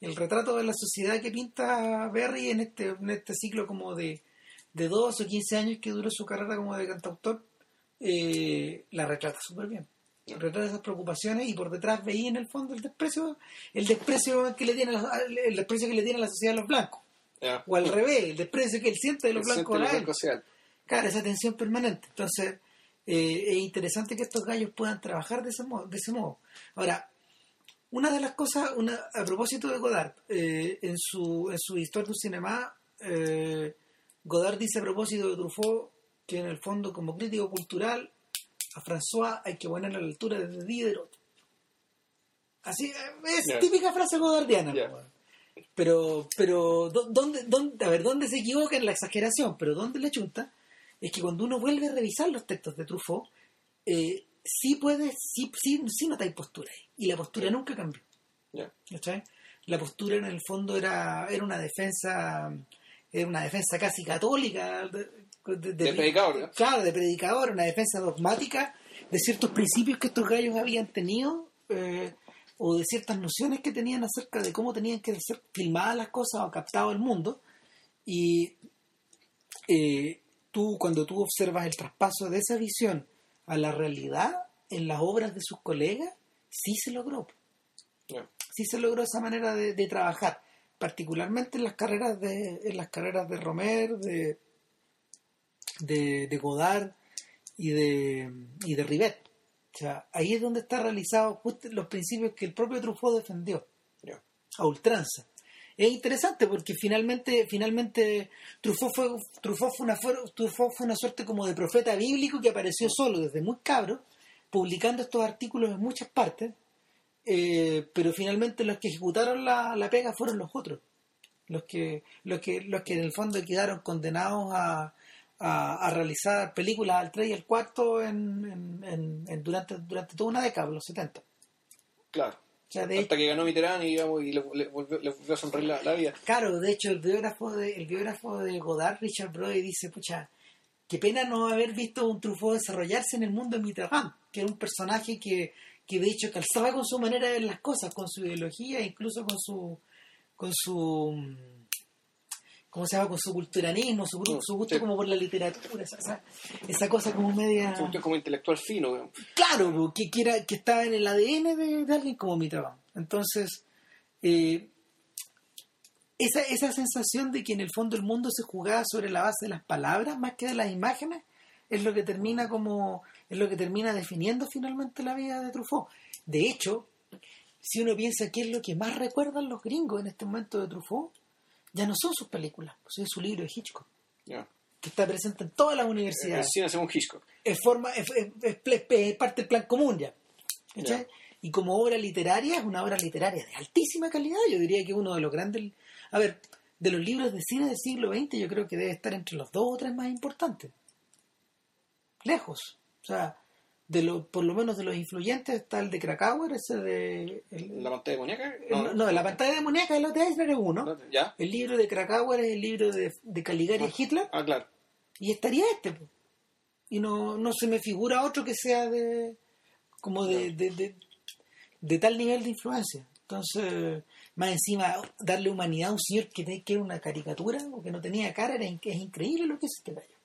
el retrato de la sociedad que pinta Berry en este, en este ciclo como de, de 2 o 15 años que duró su carrera como de cantautor, eh, la retrata súper bien. Retrata esas preocupaciones y por detrás veía en el fondo el desprecio, el desprecio que le tiene a el desprecio que le tiene a la sociedad a los blancos. Ya. O al revés, el desprecio que él siente de los El blancos sea- Claro, esa tensión permanente. Entonces, eh, es interesante que estos gallos puedan trabajar de ese modo. De ese modo. Ahora, una de las cosas, una, a propósito de Godard, eh, en, su, en su Histoire du Cinéma, eh, Godard dice a propósito de Truffaut que en el fondo, como crítico cultural, a François hay que ponerle a la altura de Diderot. Así, es típica frase godardiana. Pues. Pero, pero ¿dó- ¿dónde, dónde, a ver, ¿dónde se equivoca en la exageración? Pero ¿dónde le chunta? Es que cuando uno vuelve a revisar los textos de Truffaut, eh, sí puede, sí, sí, sí notáis postura ahí. Y la postura nunca cambió. La postura en el fondo era, era una defensa, era una defensa casi católica de, de- De predicador, ¿no? Claro, de predicador, una defensa dogmática de ciertos principios que estos gallos habían tenido eh, o de ciertas nociones que tenían acerca de cómo tenían que ser filmadas las cosas o captado el mundo. Y eh, tú, cuando tú observas el traspaso de esa visión a la realidad en las obras de sus colegas, sí se logró sí se logró esa manera de, de trabajar, particularmente en las carreras de, en las carreras de Romer, de, de, de Godard y de, y de Rivet. O sea, ahí es donde está realizado justo los principios que el propio Truffaut defendió a ultranza. Es interesante porque finalmente, finalmente Truffaut fue, Truffaut fue, una, Truffaut fue una suerte como de profeta bíblico que apareció solo desde muy cabro, publicando estos artículos en muchas partes, eh, pero finalmente los que ejecutaron la, la pega fueron los otros, los que, los que, los que en el fondo quedaron condenados a, a, a realizar películas al 3 y al 4 en, en- en- en- durante, durante toda una década, los 70. Claro. O sea, de Hasta que ganó Mitterrand y, digamos, y le, le volvió, le volvió a sonreír la, la vida. Claro, de hecho, el biógrafo de, el biógrafo de Godard, Richard Brody, dice, pucha, qué pena no haber visto un Truffaut desarrollarse en el mundo de Mitterrand, que era un personaje que, que de hecho calzaba con su manera de ver las cosas, con su ideología, incluso con su, con su, ¿cómo se llama? Con su culturanismo, su, gru- su gusto Sí. como por la literatura, esa, esa, cosa como media... Se gustó como intelectual fino. weón. Claro, que, que, era- que estaba en el ADN de, de alguien como mi trabajo. Entonces, eh, esa, esa sensación de que en el fondo el mundo se jugaba sobre la base de las palabras más que de las imágenes es lo que termina como es lo que termina definiendo finalmente la vida de Truffaut. De hecho, si uno piensa qué es lo que más recuerdan los gringos en este momento de Truffaut, ya no son sus películas, son su libro de Hitchcock, que está presente en todas las El universidades cine según Hitchcock. es, forma, es, es- es es parte del plan común. Ya. Y como obra literaria, es una obra literaria de altísima calidad. Yo diría que uno de los grandes. A ver, de los libros de cine del siglo XX, yo creo que debe estar entre los dos o tres más importantes. Lejos. O sea, de lo, por lo menos de los influyentes está el de Krakauer, ese de. el- ¿La pantalla demoníaca? el- no, la pantalla demoníaca de los de Eisner es uno. no, ¿Ya? El libro de Krakauer es el libro de, de Caligari y Hitler. Ah, claro. y estaría este po. y no, no se me figura otro que sea de como de, de, de, de tal nivel de influencia entonces más encima darle humanidad a un señor que, que era una caricatura o que no tenía cara era es increíble lo que es este gallo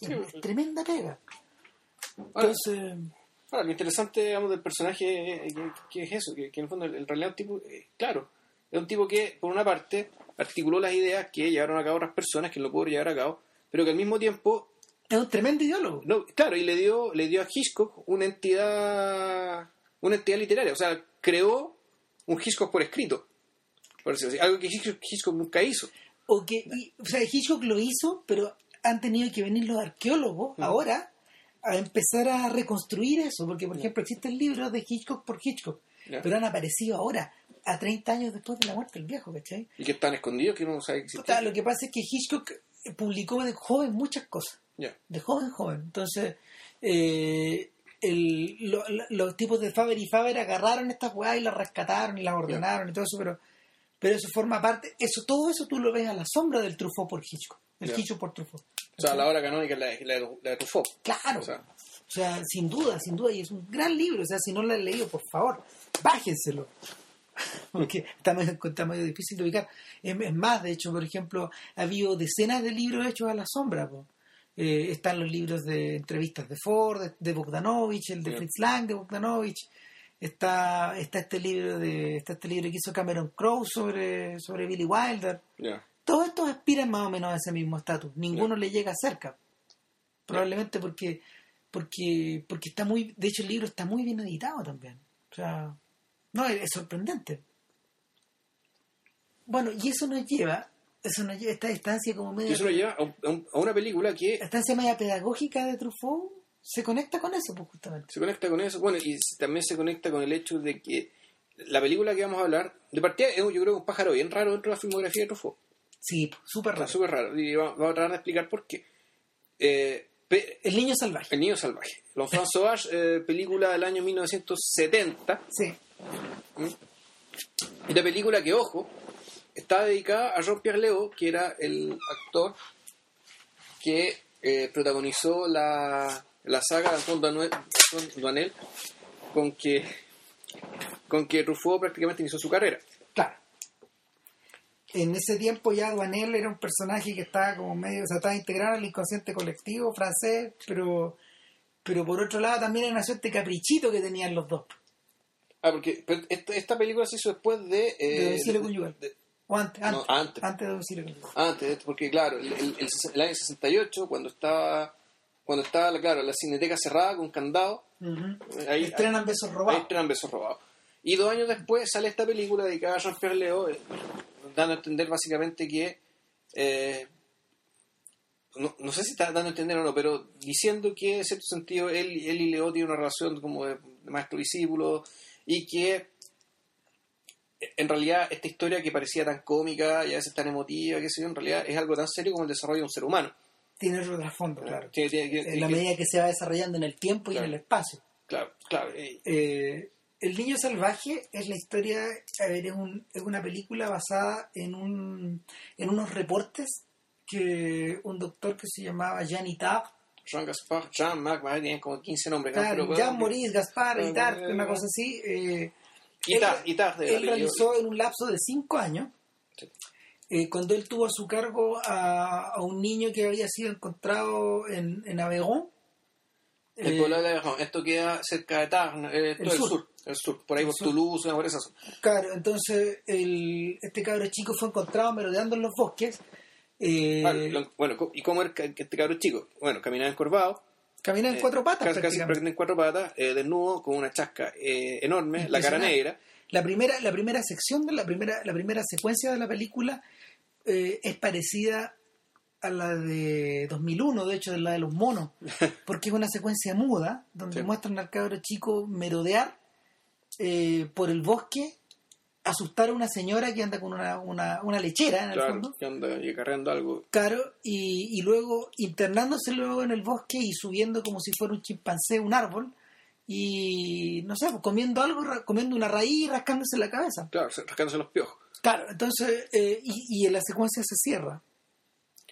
Sí, es tremenda pega. Ahora, entonces Ahora, lo interesante digamos, del personaje eh, que, que es eso, que, que en el fondo el, el realidad un tipo, eh, claro, es un tipo que por una parte articuló las ideas que llevaron a cabo otras personas que lo pudieron llevar a cabo, pero que al mismo tiempo, es un tremendo ideólogo. No, claro, y le dio, le dio a Hitchcock una entidad, una entidad literaria, o sea, creó un Hitchcock por escrito, por decirlo así, algo que Hitchcock, Hitchcock nunca hizo. o que y- o sea Hitchcock lo hizo pero han tenido que venir los arqueólogos Mm. ahora a empezar a reconstruir eso porque por ejemplo existen libros de Hitchcock por Hitchcock pero han aparecido ahora a 30 años después de la muerte del viejo ¿cachai? y que están escondidos, que uno no sabe que lo que pasa es que Hitchcock publicó de joven muchas cosas de joven joven. Entonces eh, el, lo- lo- los tipos de Faber y Faber agarraron estas weas y las rescataron y las ordenaron y todo eso, pero, pero eso forma parte, eso todo eso tú lo ves a la sombra del Truffaut por Hitchcock, el. Hitchcock por Truffaut. O sea, la obra canónica es la, de- la, de- la de Truffaut. Claro, O sea, o sea, sin duda, sin duda, y es un gran libro, o sea, si no lo han leído, por favor, bájenselo. Porque está medio, está medio difícil de ubicar. Es, más, de hecho, por ejemplo, ha habido decenas de libros hechos a la sombra. po. Eh, están los libros de entrevistas de Ford, de, de Bogdanovich, el de. Fritz Lang de Bogdanovich. Está, está este libro de está este libro que hizo Cameron Crowe sobre, sobre Billy Wilder. Todos estos aspiran más o menos a ese mismo estatus. Ninguno le llega cerca. Probablemente porque, porque, porque está muy, de hecho el libro está muy bien editado también. O sea, no, es, es sorprendente. Bueno, y eso nos lleva, eso nos lleva esta distancia como Y media, eso nos lleva a, un- a un- a una película que la distancia media pedagógica de Truffaut se conecta con eso, pues justamente. se conecta con eso. Bueno, y también se conecta con el hecho de que la película que vamos a hablar, de partida, es yo creo un pájaro bien raro dentro de la filmografía de Truffaut. Sí, pues, súper raro. súper raro. Y va- vamos a tratar de explicar por qué. Eh, El niño salvaje. el niño salvaje. L'Enfant Sauvage, eh, película del año 1970. Sí, Y la película que, ojo, está dedicada a Jean-Pierre Léaud, que era el actor que eh, protagonizó la, la saga de Antoine Duanel, Duanel, con que con que Truffaut prácticamente inició su carrera. Claro. En ese tiempo ya Duanel era un personaje que estaba como medio, o sea, estaba integrado al inconsciente colectivo francés, pero pero por otro lado también era una suerte de caprichito que tenían los dos, Ah, porque pero esta, esta película se hizo después de... eh, de domicilio conyugal. de- O antes, No, antes, antes. de domicilio conyugal. Antes, porque claro, el, el- el- el año 68, cuando estaba, cuando estaba, claro, la cineteca cerrada con candado, ahí, Estrenan besos ahí robados. estrenan besos robados. Y dos años después sale esta película dedicada a Jean-Pierre Léaud, eh, dando a entender básicamente que, eh, no, no sé si está dando a entender o no, pero diciendo que en cierto sentido él, él y Léaud tienen una relación como de, de maestro-discípulo y que en realidad esta historia que parecía tan cómica y a veces tan emotiva, que sé yo, en realidad es algo tan serio como el desarrollo de un ser humano. Tiene otro trasfondo, claro. Tiene- tiene- tiene- En la medida que se va desarrollando en el tiempo y Claro. en el espacio. Claro, claro. eh, el niño salvaje es la historia, a ver, es, un- es una película basada en, un, en unos reportes que un doctor que se llamaba Jean Itard, Jean Gaspar, Jean Marc, Marais, tienen como 15 nombres. ¿no? claro, Pero, Jean Maurice, Gaspar, Itard, una cosa así, eh, Itard, él- Itard de él realizó en un lapso de cinco años, Sí. Eh, cuando él tuvo a su cargo a, a un niño que había sido encontrado en, en Aveyron. El Eh, pueblo de la Aveyron. Esto queda cerca de Tarn, eh, todo el, sur. sur. El sur, por ahí El por. Toulouse, una por esa zona. Claro, entonces el, este cabro chico fue encontrado merodeando en los bosques. eh, Ah, lo- bueno, ¿y cómo era este cabro chico? Bueno, caminaba encorvado. caminaba en eh, cuatro patas. Casi, casi en cuatro patas, eh, desnudo, con una chasca eh, enorme, la cara negra. La primera, la primera sección de la primera, la primera secuencia de la película eh, es parecida a la de 2001, de hecho, de la de los monos, porque es una secuencia muda donde Sí. muestran al cabro chico merodear eh, por el bosque, asustar a una señora que anda con una, una, una lechera en el Claro, fondo. que anda y acarreando algo. Claro, y, y luego internándose luego en el bosque y subiendo como si fuera un chimpancé un árbol y no sé, pues, comiendo algo, comiendo una raíz y rascándose la cabeza. Claro, rascándose los piojos. Claro, entonces, eh, y, y la secuencia se cierra.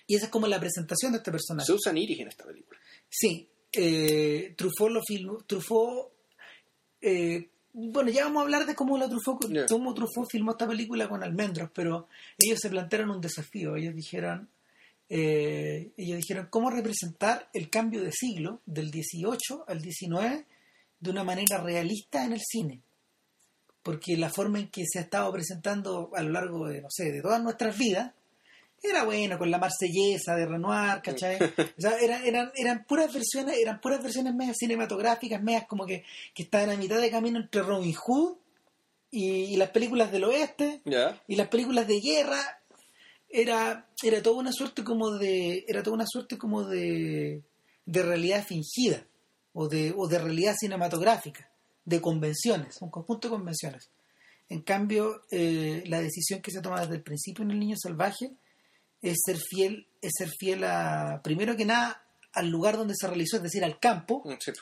Y esa es como la presentación de este personaje. Se usan iris en esta película. Sí, eh, Truffaut lo filmó, Truffaut, eh, bueno, ya vamos a hablar de cómo, la Truffaut, Ya. cómo Truffaut filmó esta película con Almendros, pero ellos se plantearon un desafío, ellos dijeron, eh, ellos dijeron cómo representar el cambio de siglo del 18 al 19 de una manera realista en el cine. Porque la forma en que se ha estado presentando a lo largo de, no sé, de todas nuestras vidas, era bueno, con la marsellesa de Renoir, ¿cachai? O sea, eran, eran, eran puras versiones, eran puras versiones medias cinematográficas, medias como que, que estaban a mitad de camino entre Robin Hood y, y las películas del oeste y las películas de guerra. Era, era toda una suerte como de. Era toda una suerte como de. de realidad fingida. O de, o de realidad cinematográfica. De convenciones, un conjunto de convenciones. En cambio, eh, la decisión que se toma desde el principio en el niño salvaje es ser fiel, es ser fiel a, primero que nada, al lugar donde se realizó, es decir, al campo, Mm, sí.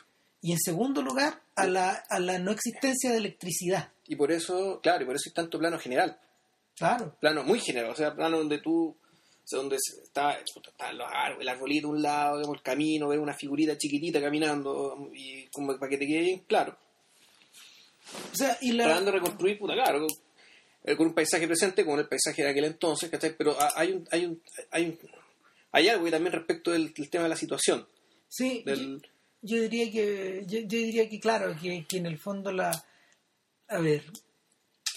Y en segundo lugar, a la, a la no existencia de electricidad. Y por eso, claro, y por eso hay tanto plano general. Claro. Plano muy general, o sea, plano donde tú, donde está, está el arbolito a un lado, el camino, ves una figurita chiquitita caminando, y como para que te quede bien claro. O sea, y la... Tratando de reconstruir, puta, claro, con, eh, con un paisaje presente, como el paisaje de aquel entonces, ¿cachai? Pero ha- hay un, hay un, hay un, hay algo y también respecto del, del tema de la situación. Sí, Del, yo, yo diría que, yo, yo diría que claro, que, que en el fondo la... A ver,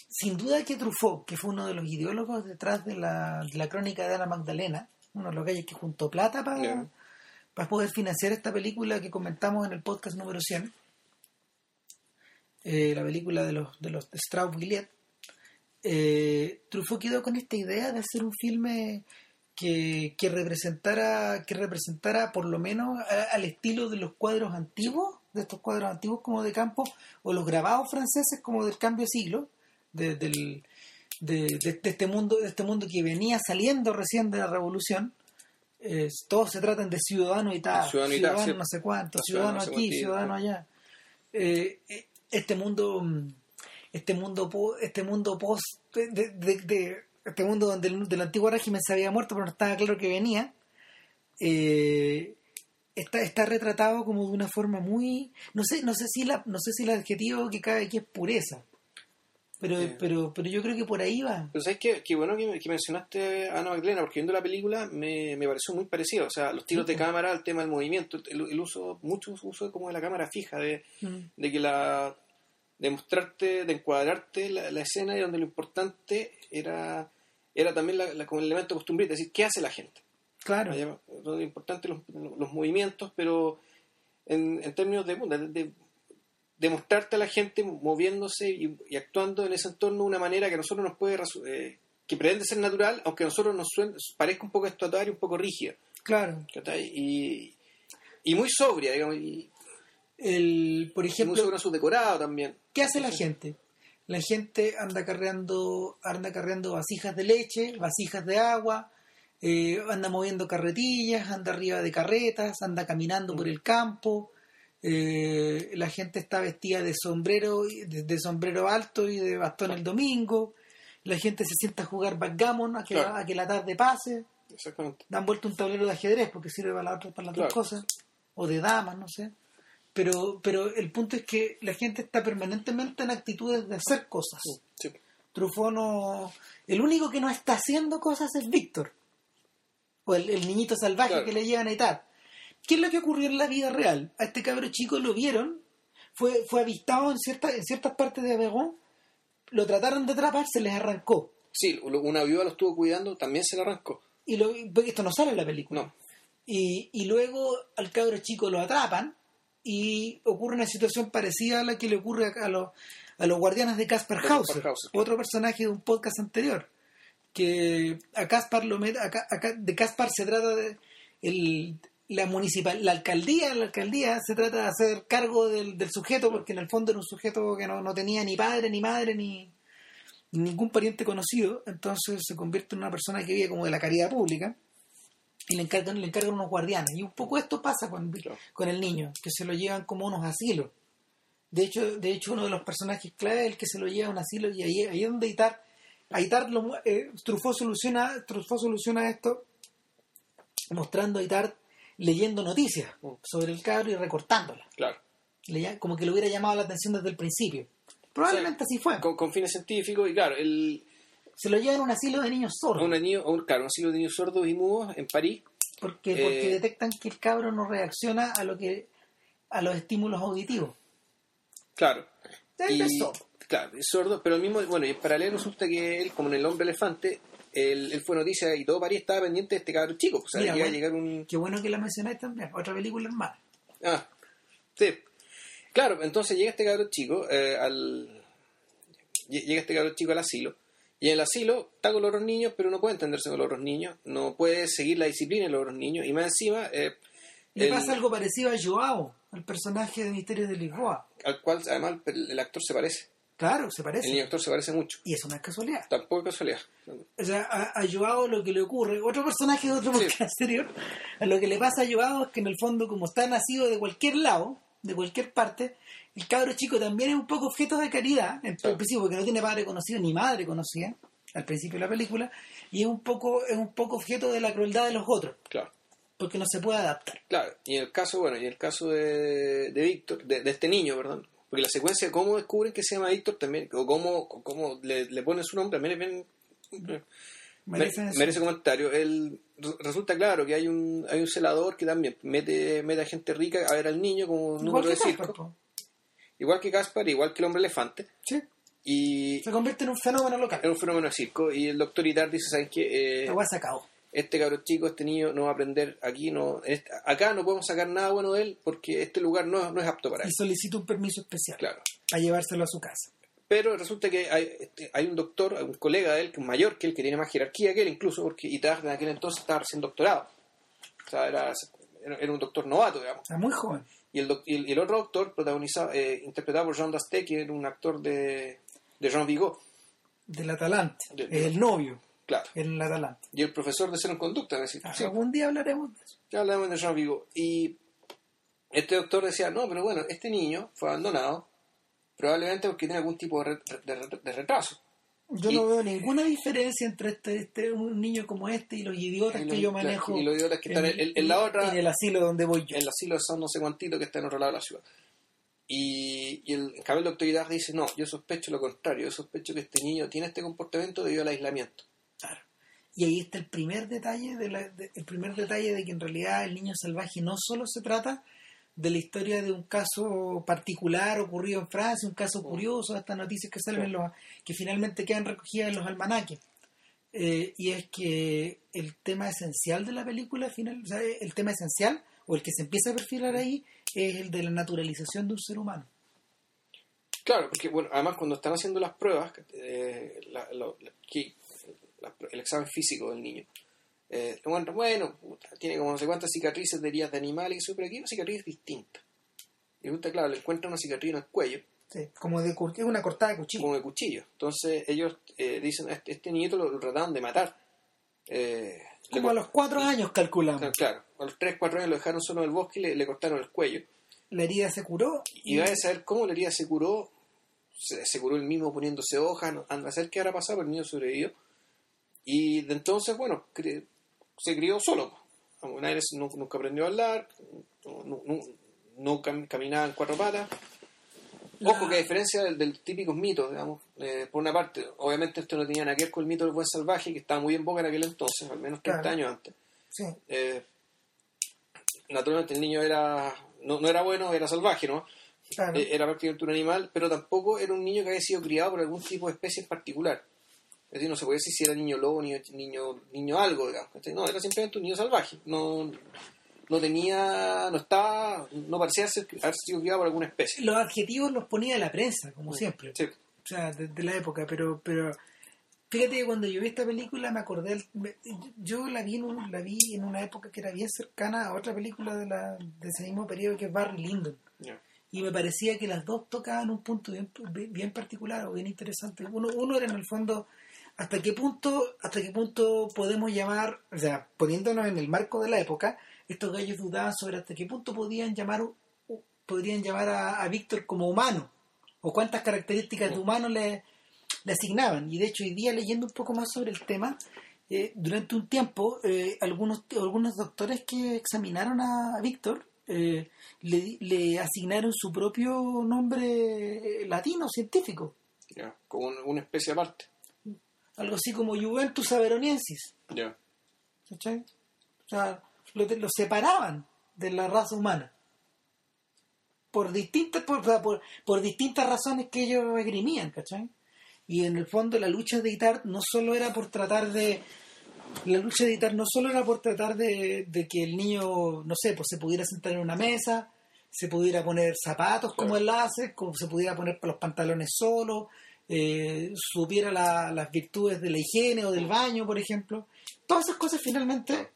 sin duda que Truffaut, que fue uno de los ideólogos detrás de la, de la crónica de Ana Magdalena, uno de los gallos que juntó plata para, para poder financiar esta película que comentamos en el podcast número 100, eh, la película de los, de los de Strauss Gilliat, eh, Truffaut quedó con esta idea de hacer un filme que, que representara que representara por lo menos a- al estilo de los cuadros antiguos de estos cuadros antiguos como de campo o los grabados franceses como del cambio de siglo de, del, de, de- de este mundo de este mundo que venía saliendo recién de la revolución. Eh, todos se tratan de ciudadano y tal Ciudadano no sé cuánto Ciudadano aquí ciudadano allá. Eh, eh, este mundo mm, este mundo este mundo post de- este mundo donde el del antiguo régimen se había muerto pero no estaba claro que venía eh, está está retratado como de una forma muy no sé no sé si la no sé si el adjetivo que cabe aquí es pureza pero Sí. pero pero yo creo que por ahí va Pero sabes qué, qué bueno que, que mencionaste a Ana Magdalena, porque viendo la película me, me pareció muy parecido. O sea, los tiros Sí, de cámara, el tema del movimiento, el, el uso, mucho uso como de la cámara fija, de, Mm. de que la de mostrarte, de encuadrarte la, la escena y donde lo importante era era también la, la- como el elemento costumbrista, es decir, ¿qué hace la gente? claro Donde es importante los, los movimientos, pero en, en términos de, de, de- de mostrarte a la gente moviéndose y, y actuando en ese entorno de una manera que a nosotros nos puede eh, que pretende ser natural, aunque a nosotros nos suene- parezca un poco estatuaria, un poco rígida. claro. Y, y muy sobria, digamos, y, el por y muy ejemplo en su decorado también. ¿Qué hace la gente? La gente anda carreando, anda carreando vasijas de leche, vasijas de agua, eh, anda moviendo carretillas, anda arriba de carretas, anda caminando por el campo. Eh, la gente está vestida de sombrero, de, de sombrero alto y de bastón el domingo. La gente se sienta a jugar backgammon a que, Claro. a que la tarde pase. Exactamente. Dan vuelta un tablero de ajedrez porque sirve para, la otra, para las Claro. dos cosas. O de damas, no sé. Pero, pero el punto es que la gente está permanentemente en actitudes de hacer cosas. Sí. Truffaut no... El único que no está haciendo cosas es Víctor. O el, el niñito salvaje Claro. que le llevan a Itar. ¿Qué es lo que ocurrió en la vida real? A este cabro chico lo vieron, fue, fue avistado en, cierta, en ciertas partes de Avegón, lo trataron de atrapar, se les arrancó. Sí, una viuda lo estuvo cuidando, también se le arrancó. Y lo, porque esto no sale en la película. No. Y, y luego al cabro chico lo atrapan y ocurre una situación parecida a la que le ocurre a, los, a los guardianes de Caspar Hauser, Hauser. otro personaje de un podcast anterior. Que a Caspar lo met- a a de Caspar se trata de el, la municipal, la alcaldía, la alcaldía se trata de hacer cargo del, del sujeto, porque en el fondo era un sujeto que no, no tenía ni padre, ni madre, ni ningún pariente conocido, entonces se convierte en una persona que vive como de la caridad pública y le encargan, le encargan unos guardianes. Y un poco esto pasa con, con el niño, que se lo llevan como unos asilos. De hecho, de hecho uno de los personajes clave es el que se lo lleva a un asilo y ahí, ahí es donde Itar, Itar lo, eh, Truffaut soluciona, Truffaut soluciona esto mostrando a Itar leyendo noticias sobre el cabro y recortándolas. Claro. Le como que le hubiera llamado la atención desde el principio. Probablemente así fue. Con, con fines científicos, y claro, el, Se lo llevan a un asilo de niños sordos. un niño, un, claro, un asilo de niños sordos y mudos en París. Porque, Eh, porque detectan que el cabro no reacciona a lo que a los estímulos auditivos. Claro. Y- es sordo. Claro, es sordo, pero al mismo, bueno, y en paralelo resulta que él, como en el hombre elefante, él, él fue noticia y todo París estaba pendiente de este cabrón chico. O sea, Mira, llega a bueno. llegar un. Qué bueno que la mencionáis también. Otra película hermana. Ah, sí. Claro, entonces llega este cabrón chico eh, al. lle- Llega este cabrón chico al asilo. Y en el asilo está con los otros niños, pero no puede entenderse con los otros niños. No puede seguir la disciplina de los otros niños. Y más encima, eh, Le el- pasa algo parecido a Joao, el personaje de Misterios de Lisboa. al cual además el actor se parece. Claro, se El parece. niño actor se parece mucho. Y eso no es casualidad. Tampoco es casualidad. O sea, a, a Joao lo que le ocurre, otro personaje de otro Sí. podcast anterior, lo que le pasa a Joao es que en el fondo, como está nacido de cualquier lado, de cualquier parte, el cabro chico también es un poco objeto de caridad, en Claro. principio, porque no tiene padre conocido ni madre conocida al principio de la película, y es un poco, es un poco objeto de la crueldad de los otros, Claro. porque no se puede adaptar. Claro, y en el caso, bueno, y en el caso de, de Víctor, de, de este niño, perdón, porque la secuencia de cómo descubren que se llama Víctor también, o cómo, cómo le, le ponen su nombre, también es bien, Merece merece comentario. El, re- resulta claro que hay un, hay un celador que también mete, mete a gente rica a ver al niño como un número de circo, igual que Gaspar, igual que el hombre elefante, Sí, y se convierte en un fenómeno local. es un fenómeno de circo, y el doctor Itar dice, ¿saben qué? Eh, se acabó. Este cabro chico, este niño no va a aprender aquí, no, este- acá no podemos sacar nada bueno de él porque este lugar no, no es apto para Y él. solicita un permiso especial Claro. para llevárselo a su casa. Pero resulta que hay, este, hay un doctor, un colega de él, que es mayor que él, que tiene más jerarquía que él, incluso porque Itar en aquel entonces estaba recién doctorado. O sea, era, era- era un doctor novato, digamos. Está muy joven. Y el, doc- y el, y el otro doctor, protagonizado, eh, interpretado por Jean Dasté, que era un actor de, de Jean Vigo, Del Atalante. De- el novio claro. en el Atalante. Y el profesor de Cero en Conducta, es decir, sí, Algún día hablaremos de eso. Ya hablamos de Jean Vigo. Y este doctor decía, no, pero bueno, este niño fue abandonado probablemente porque tiene algún tipo de, de re- de retraso. Yo Y- no veo ninguna diferencia entre este, este- un niño como este y los idiotas Y que yo manejo y los idiotas que están en- la otra- en el asilo donde voy yo. En el asilo de San no sé cuantito que está en otro lado de la ciudad. Y, y el, el doctor Hidalgo dice, no, yo sospecho lo contrario, yo sospecho que este niño tiene este comportamiento debido al aislamiento. Claro. Y ahí está el primer detalle de la- de- el primer detalle de que en realidad el niño salvaje no solo se trata de la historia de un caso particular ocurrido en Francia, un caso curioso, estas noticias que salen en los, que finalmente quedan recogidas en los almanaques. Eh, y es que el tema esencial de la película, final, o sea, el tema esencial, o el que se empieza a perfilar ahí, es el de la naturalización de un ser humano. Claro, porque bueno, además cuando están haciendo las pruebas, eh, la- que- la- el examen físico del niño, eh, bueno, puta, tiene como no sé cuántas cicatrices de heridas de animales y eso, pero aquí hay una cicatriz distinta. Y resulta, claro, le encuentran una cicatriz en el cuello, Sí, como de una cortada de cuchillo. como de cuchillo. Entonces ellos eh, dicen, este, este nieto lo, lo trataban de matar. Eh, le Como a los cuatro años calculamos. Claro, a los 3, 4 años lo dejaron solo en el bosque y le, le cortaron el cuello. La herida se curó Y vaya a saber cómo la herida se curó. Se, se curó el mismo poniéndose hojas, anda a saber qué habrá pasado, pero el niño sobrevivió. Y de entonces, bueno, cre- se crió solo. Vez nu- nunca aprendió a hablar, no, no- no- no cam- caminaba en cuatro patas. Ojo que a diferencia del, del típico mito, digamos, eh, por una parte, obviamente esto no tenía nada que ver con el mito del buen salvaje, que estaba muy en boga en aquel entonces, al menos 30 Claro. años antes. Sí, Eh, naturalmente el niño era no, no era bueno, era salvaje, ¿no? claro. Eh, Era prácticamente un animal, pero tampoco era un niño que había sido criado por algún tipo de especie en particular. Es decir, no se puede decir si era niño lobo, niño, niño, niño algo, digamos. No, era simplemente un niño salvaje. No, no tenía, no estaba, no parecía ser, haber sido criado por alguna especie. Los adjetivos los ponía la prensa, como siempre. Sí, O sea, de, de la época, pero pero fíjate que cuando yo vi esta película me acordé, del- me- yo la vi, en un- la vi en una época que era bien cercana a otra película de, la, de ese mismo periodo que es Barry Lyndon. Y me parecía que las dos tocaban un punto bien, bien particular o bien interesante. Uno, uno era en el fondo hasta qué punto hasta qué punto podemos llamar, o sea, poniéndonos en el marco de la época, estos gallos dudaban sobre hasta qué punto podían llamar podrían llamar a, a Víctor como humano o cuántas características de humano le, le asignaban. Y de hecho, hoy día leyendo un poco más sobre el tema, eh, durante un tiempo, eh, algunos, algunos doctores que examinaron a, a Víctor eh, le, le asignaron su propio nombre latino científico, como un- una especie aparte. Algo así como Juventus averoniensis. Ya. ¿cachai? O sea, lo, lo separaban de la raza humana. Por distintas, por, por, por distintas razones que ellos esgrimían, ¿cachai? Y en el fondo la lucha de Itar no solo era por tratar de. La lucha de Itar no solo era por tratar de, de que el niño, no sé, pues se pudiera sentar en una mesa, se pudiera poner zapatos como él hace, como se pudiera poner los pantalones solo, eh, supiera la- las virtudes de la higiene o del baño, por ejemplo. Todas esas cosas finalmente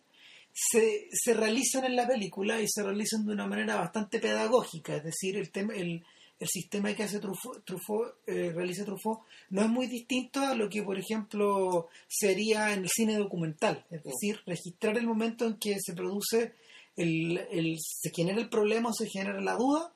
se, se realizan en la película y se realizan de una manera bastante pedagógica, es decir, el, tema, el, el sistema que hace Truffaut, Truffaut, eh, realiza Truffaut no es muy distinto a lo que, por ejemplo, sería en el cine documental, es decir, registrar el momento en que se produce, el, el- se genera el problema o se genera la duda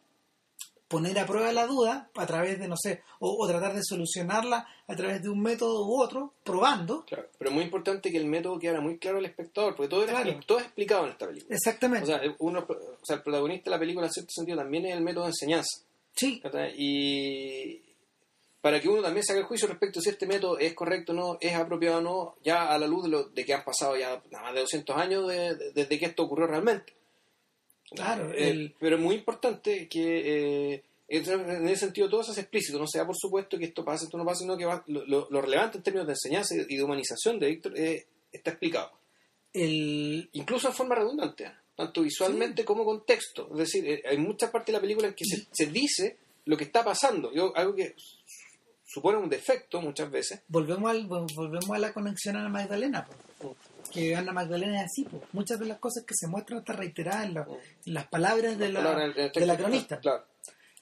poner a prueba la duda a través de, no sé, o, o tratar de solucionarla a través de un método u otro, probando. Claro, pero es muy importante que el método quedara muy claro al espectador, porque todo, Claro. expli- todo es explicado en esta película. Exactamente. O sea, uno, o sea, el protagonista de la película en cierto sentido también es el método de enseñanza. sí. Y para que uno también saque el juicio respecto a si este método es correcto o no, es apropiado o no, ya a la luz de, lo, de que han pasado ya más de 200 años de- de- desde que esto ocurrió realmente. Claro, Eh, el- pero es muy importante que eh, en ese sentido todo eso es explícito, no sea por supuesto que esto pase, esto no pase, sino que va- lo, lo- relevante en términos de enseñanza y de humanización de Víctor eh, está explicado. el, Incluso en forma redundante, tanto visualmente como con texto. Es decir, eh, hay muchas partes de la película en que se, se dice lo que está pasando, Yo- algo que supone un defecto muchas veces. volvemos, al, vol- volvemos a la conexión a Ana Magdalena, po. Que Ana Magdalena es así. po. Muchas de las cosas que se muestran están reiteradas en, la- en las palabras de la, de la cronista. Claro.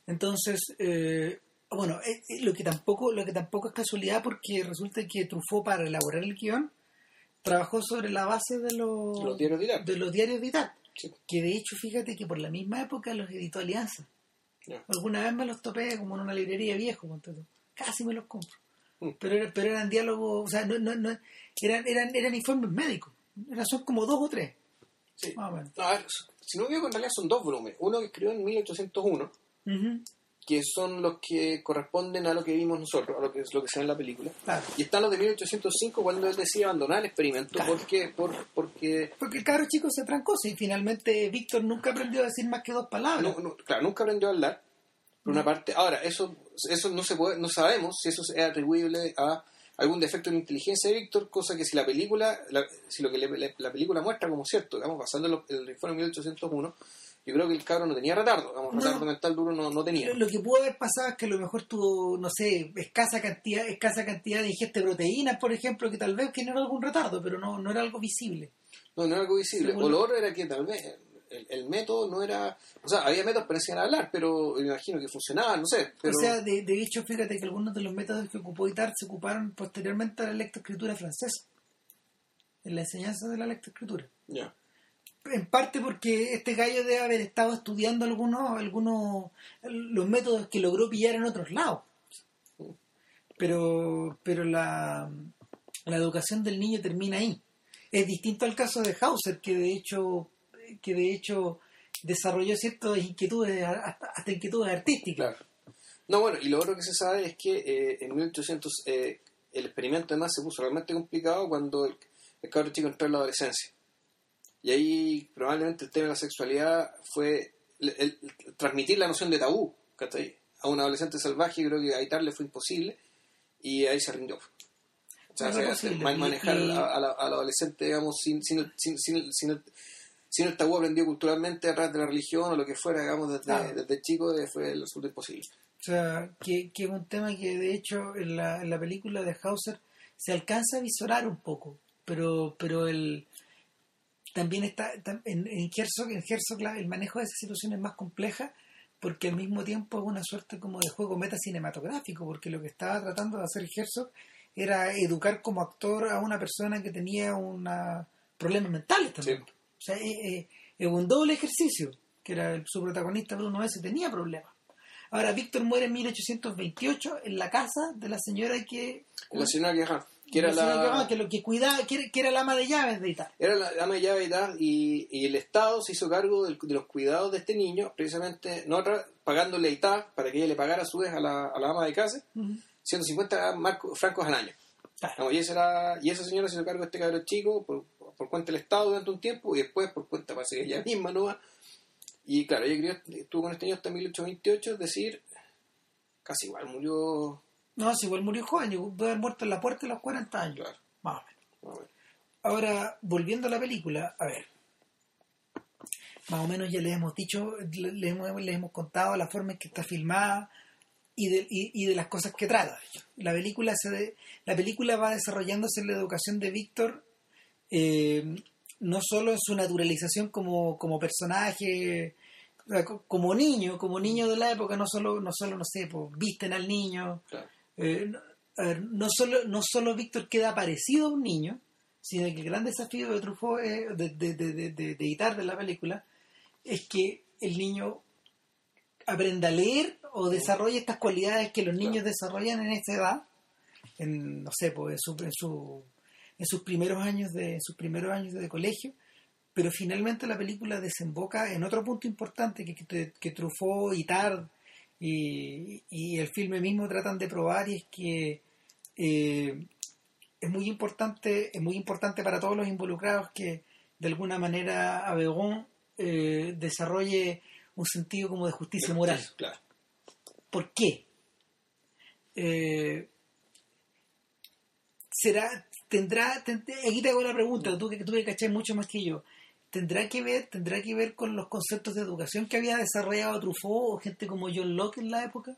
Entonces, eh, bueno, eh, eh, lo que tampoco lo que tampoco es casualidad porque resulta que Truffaut para elaborar el guion trabajó sobre la base de los, Los diarios de Irak. de los diarios de Irak, Sí. que de hecho fíjate que por la misma época los editó Alianza. Ya. Alguna vez me los topé como en una librería viejo, casi me los compro. Pero, era- pero eran diálogos, o sea, no, no, no, eran, eran, eran informes médicos. Eran, son como dos o tres, Sí. más o menos. No, a ver, si no me equivoco, en realidad son dos volúmenes. Uno que escribió en 1801, Ujú, que son los que corresponden a lo que vimos nosotros, a lo que es lo que se ve en la película. Claro. Y están los de 1805 cuando él decide abandonar el experimento Claro. porque, por, porque Porque el cabro chico se trancó, y finalmente Víctor nunca aprendió a decir más que dos palabras. no, no, claro, nunca aprendió a hablar, por una parte. Ahora, eso, eso no se puede, no sabemos si eso es atribuible a algún defecto en inteligencia de Víctor, cosa que si la película, la- si lo que le- le- la película muestra como cierto, digamos, basando en lo- el informe 1801, yo creo que el cabro no tenía retardo, digamos, No. retardo mental duro no, no tenía. Lo, lo que pudo haber pasado es que a lo mejor tuvo, no sé, escasa cantidad, escasa cantidad de ingesta de proteínas, por ejemplo, que tal vez generó algún retardo, pero no, no era algo visible. No, no era algo visible. O lo otro era que tal vez el, el método no era. O sea, había métodos para enseñar a hablar, pero me imagino que funcionaban, no sé. Pero, O sea, de, de hecho, fíjate que algunos de los métodos que ocupó Itard se ocuparon posteriormente a la lectoescritura francesa, en la enseñanza de la lectoescritura. ya. En parte porque este gallo debe haber estado estudiando algunos, algunos los métodos que logró pillar en otros lados. Pero, pero la, la educación del niño termina ahí. Es distinto al caso de Hauser, que de hecho, que de hecho desarrolló ciertas inquietudes, hasta, hasta inquietudes artísticas. Claro. No, bueno, y lo otro que se sabe es que eh, en 1800 eh, el experimento además se puso realmente complicado cuando el, el cabro chico entró en la adolescencia. Y ahí probablemente el tema de la sexualidad fue el, el- el transmitir la noción de tabú ¿cachai? a un adolescente salvaje, creo que a Itar le fue imposible y ahí se rindió. O sea, No se- posible. man- Y- manejar y- a- a la- al adolescente, digamos, sin, sin, sin el, sin el tabú aprendido culturalmente a través de la religión o lo que fuera, digamos, desde, desde chico, eh, fue el resultado imposible. O sea, que, que es un tema que de hecho en la, en la película de Hauser se alcanza a visorar un poco, pero pero el también está en, en Herzog, en Herzog la- el manejo de esa situación es más compleja porque al mismo tiempo es una suerte como de juego meta cinematográfico, porque lo que estaba tratando de hacer Herzog era educar como actor a una persona que tenía una problemas mentales también. Sí. O sea, es, es- es un doble ejercicio, que era su protagonista Bruno S. tenía problemas. Ahora, Víctor muere en 1828 en la casa de la señora que... La señora Guerrán, que era la que, ah, que lo que cuidaba, que era, que era la ama de llaves de Italia. era la ama de llave y tal, y, y el Estado se hizo cargo del- de los cuidados de este niño, precisamente no pagándole a para que ella le pagara a su vez a la, a la ama de casa 150 marcos, francos al año. Claro. Y, esa era- y esa señora se hizo cargo de este cabrón chico por, por cuenta del Estado durante un tiempo y después por cuenta, parece que ella misma, ¿no? Y claro, ella crió- estuvo con este niño hasta 1828, es decir, casi igual murió. No, si igual murió joven, debe haber muerto en la puerta a los 40 años. Claro, Más o menos. más o menos. Ahora, volviendo a la película, a ver. Más o menos ya les hemos dicho, le- les hemos, les hemos contado la forma en que está filmada y de, y, y de las cosas que trata. La película, se de- la película va desarrollándose en la educación de Víctor, eh, no solo en su naturalización como, como personaje, como niño, como niño de la época, no solo, no solo, no sé, pues, visten al niño, Claro. eh, no, a ver, no solo, no solo Víctor queda parecido a un niño, sino que el gran desafío de Truffaut, es- de, de, de, de, de, la película, es que el niño aprenda a leer o desarrolle estas cualidades que los niños desarrollan en esta edad, en, no sé, pues en, su, en, su, en sus primeros años de sus primeros años de colegio, pero finalmente la película desemboca en otro punto importante que, que, que Truffaut y Tard y, y, el filme mismo tratan de probar y es que eh, es muy importante es muy importante para todos los involucrados que de alguna manera Abegon eh, desarrolle un sentido como de justicia moral. Claro. ¿Por qué? Eh, será, tendrá, tendrá, aquí te hago la pregunta, tú que tú que cachás mucho más que yo, tendrá que ver, tendrá que ver con los conceptos de educación que había desarrollado Truffaut o gente como John Locke en la época.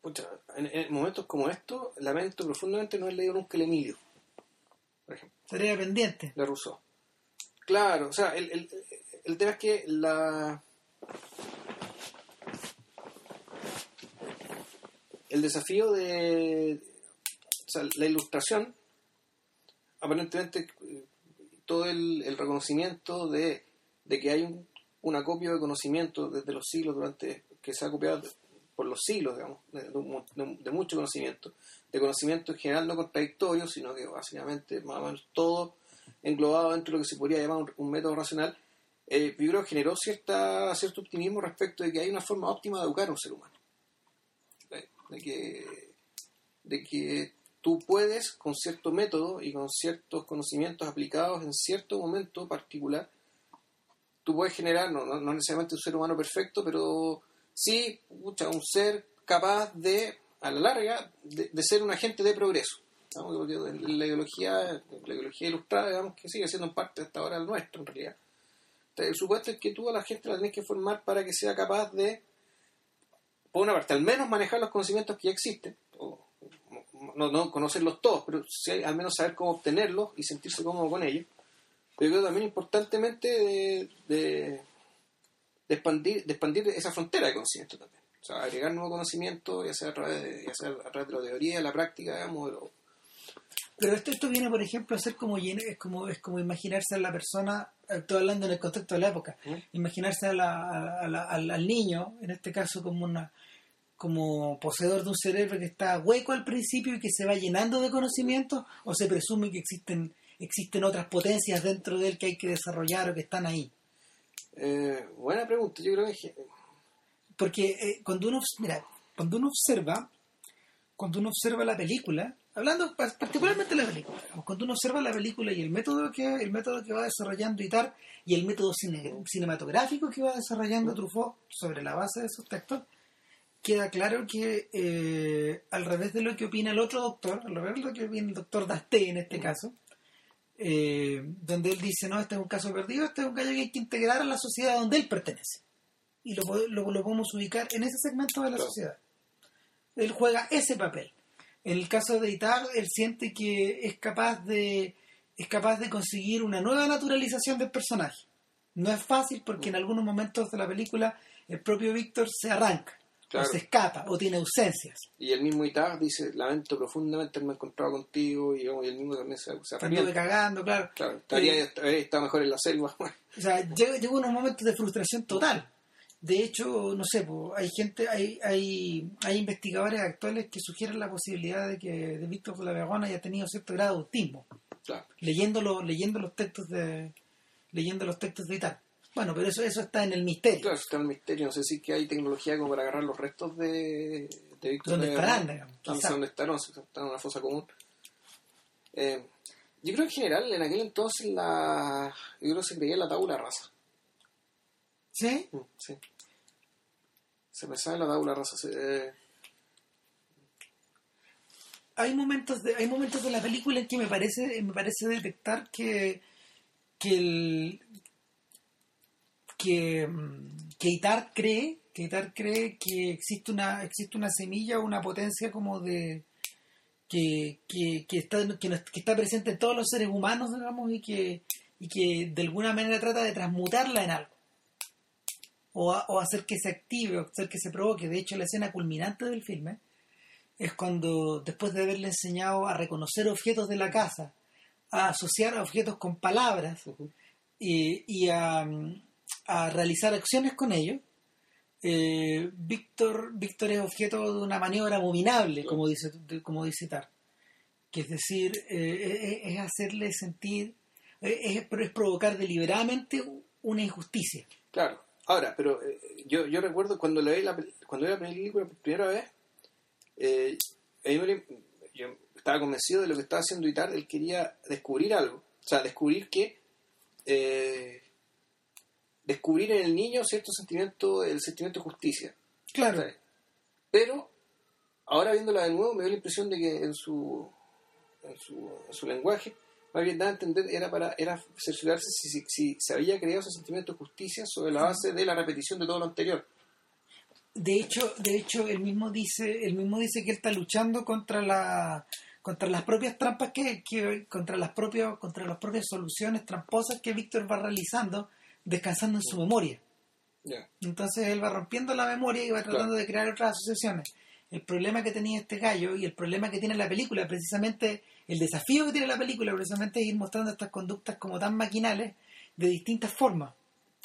Pucha, en, en, momentos como estos, lamento profundamente no haber leído nunca el Emilio, por ejemplo. Tarea pendiente. De Rousseau. Claro, o sea, el, el, el tema es que la el desafío de o sea, la ilustración aparentemente todo el, reconocimiento de, que hay un, acopio de conocimiento desde los siglos durante que se ha copiado por los siglos digamos de, mucho conocimiento de conocimiento en general no contradictorio sino que básicamente más o menos todo englobado dentro de lo que se podría llamar un, método racional eh, yo generó cierta, cierto optimismo respecto de que hay una forma óptima de educar a un ser humano. De, que, de que tú puedes, con cierto método y con ciertos conocimientos aplicados en cierto momento particular, tú puedes generar, no, no, necesariamente un ser humano perfecto, pero sí un ser capaz de, a la larga, de, ser un agente de progreso. La ideología, la ideología ilustrada, digamos, que sigue siendo en parte hasta ahora el nuestro, en realidad el supuesto es que tú a la gente la tenés que formar para que sea capaz de, por una parte, al menos manejar los conocimientos que ya existen, no, no conocerlos todos, pero sí, al menos saber cómo obtenerlos y sentirse cómodo con ellos. Pero yo creo también importantemente de, de, de, expandir, de expandir esa frontera de conocimiento también. O sea, agregar nuevo conocimiento, ya sea a través de, ya sea a través de la teoría, la práctica, digamos, o, pero esto, esto viene, por ejemplo, a ser como, es como, es como imaginarse a la persona, estoy hablando en el contexto de la época, ¿Mm? imaginarse a la, a la, al, al, niño, en este caso como una como poseedor de un cerebro que está hueco al principio y que se va llenando de conocimientos, o se presume que existen, existen otras potencias dentro de él que hay que desarrollar o que están ahí. Eh, buena pregunta, yo creo que... Porque eh, cuando uno, mira, cuando uno observa, cuando uno observa la película, hablando particularmente de la película, cuando uno observa la película y el método que el método que va desarrollando Itar y el método cine, cinematográfico que va desarrollando Truffaut sobre la base de esos textos, queda claro que eh, al revés de lo que opina el otro doctor, al revés de lo que opina el doctor Dasté en este caso, eh, donde él dice, no, este es un caso perdido, este es un caso que hay que integrar a la sociedad donde él pertenece. Y lo, lo, lo podemos ubicar en ese segmento de la sociedad. Él juega ese papel en el caso de Itar, él siente que es capaz de es capaz de conseguir una nueva naturalización del personaje. No es fácil porque en algunos momentos de la película el propio Víctor se arranca, claro. o se escapa, o tiene ausencias. Y el mismo Itar dice, lamento profundamente haberme encontrado contigo, y, el mismo también se, se arrepiente. cagando, claro. Claro, estaría, eh, está mejor en la selva. o sea, llegó unos momentos de frustración total. De hecho, no sé, hay gente, hay, hay, hay investigadores actuales que sugieren la posibilidad de que de Víctor de la haya tenido cierto grado de autismo. Claro. Leyendo, lo, leyendo los textos de leyendo los textos de Itar. Bueno, pero eso eso está en el misterio. Claro, está en el misterio. No sé si que hay tecnología como para agarrar los restos de, de Víctor ¿Dónde de estarán, digamos? No sé dónde no sé, están en una fosa común. Eh, yo creo que en general, en aquel entonces, la yo creo que se creía en la tabula rasa. ¿Sí? Sí. Se me sale la tabla rasa. Se... Hay momentos de, hay momentos de la película en que me parece, me parece detectar que, que el que, que Itar cree, que Itar cree que existe una, existe una semilla o una potencia como de que, que, que está, que, que está presente en todos los seres humanos, digamos, y que, y que de alguna manera trata de transmutarla en algo o, a, o, hacer que se active o hacer que se provoque. De hecho, la escena culminante del filme es cuando, después de haberle enseñado a reconocer objetos de la casa, a asociar objetos con palabras uh -huh. y, y a, a, realizar acciones con ellos, eh, Víctor, Víctor es objeto de una maniobra abominable, como dice, como dice Tar. Que es decir, eh, es, hacerle sentir, es, es provocar deliberadamente una injusticia. Claro. Ahora, pero eh, yo, yo recuerdo cuando leí la, cuando la película por primera vez, eh, yo estaba convencido de lo que estaba haciendo Itar, él quería descubrir algo. O sea, descubrir que eh, descubrir en el niño cierto sentimiento, el sentimiento de justicia. Claro. Pero ahora viéndola de nuevo me dio la impresión de que en su, en su, en su lenguaje más bien da a entender era para era cerciorarse si, si, se había creado ese sentimiento de justicia sobre la base de la repetición de todo lo anterior. De hecho, de hecho, él mismo dice, él mismo dice que él está luchando contra la contra las propias trampas que, que contra las propias contra las propias soluciones tramposas que Víctor va realizando descansando en su memoria. Entonces él va rompiendo la memoria y va tratando de crear otras asociaciones. El problema que tenía este gallo y el problema que tiene la película, precisamente el desafío que tiene la película, precisamente es ir mostrando estas conductas como tan maquinales de distintas formas.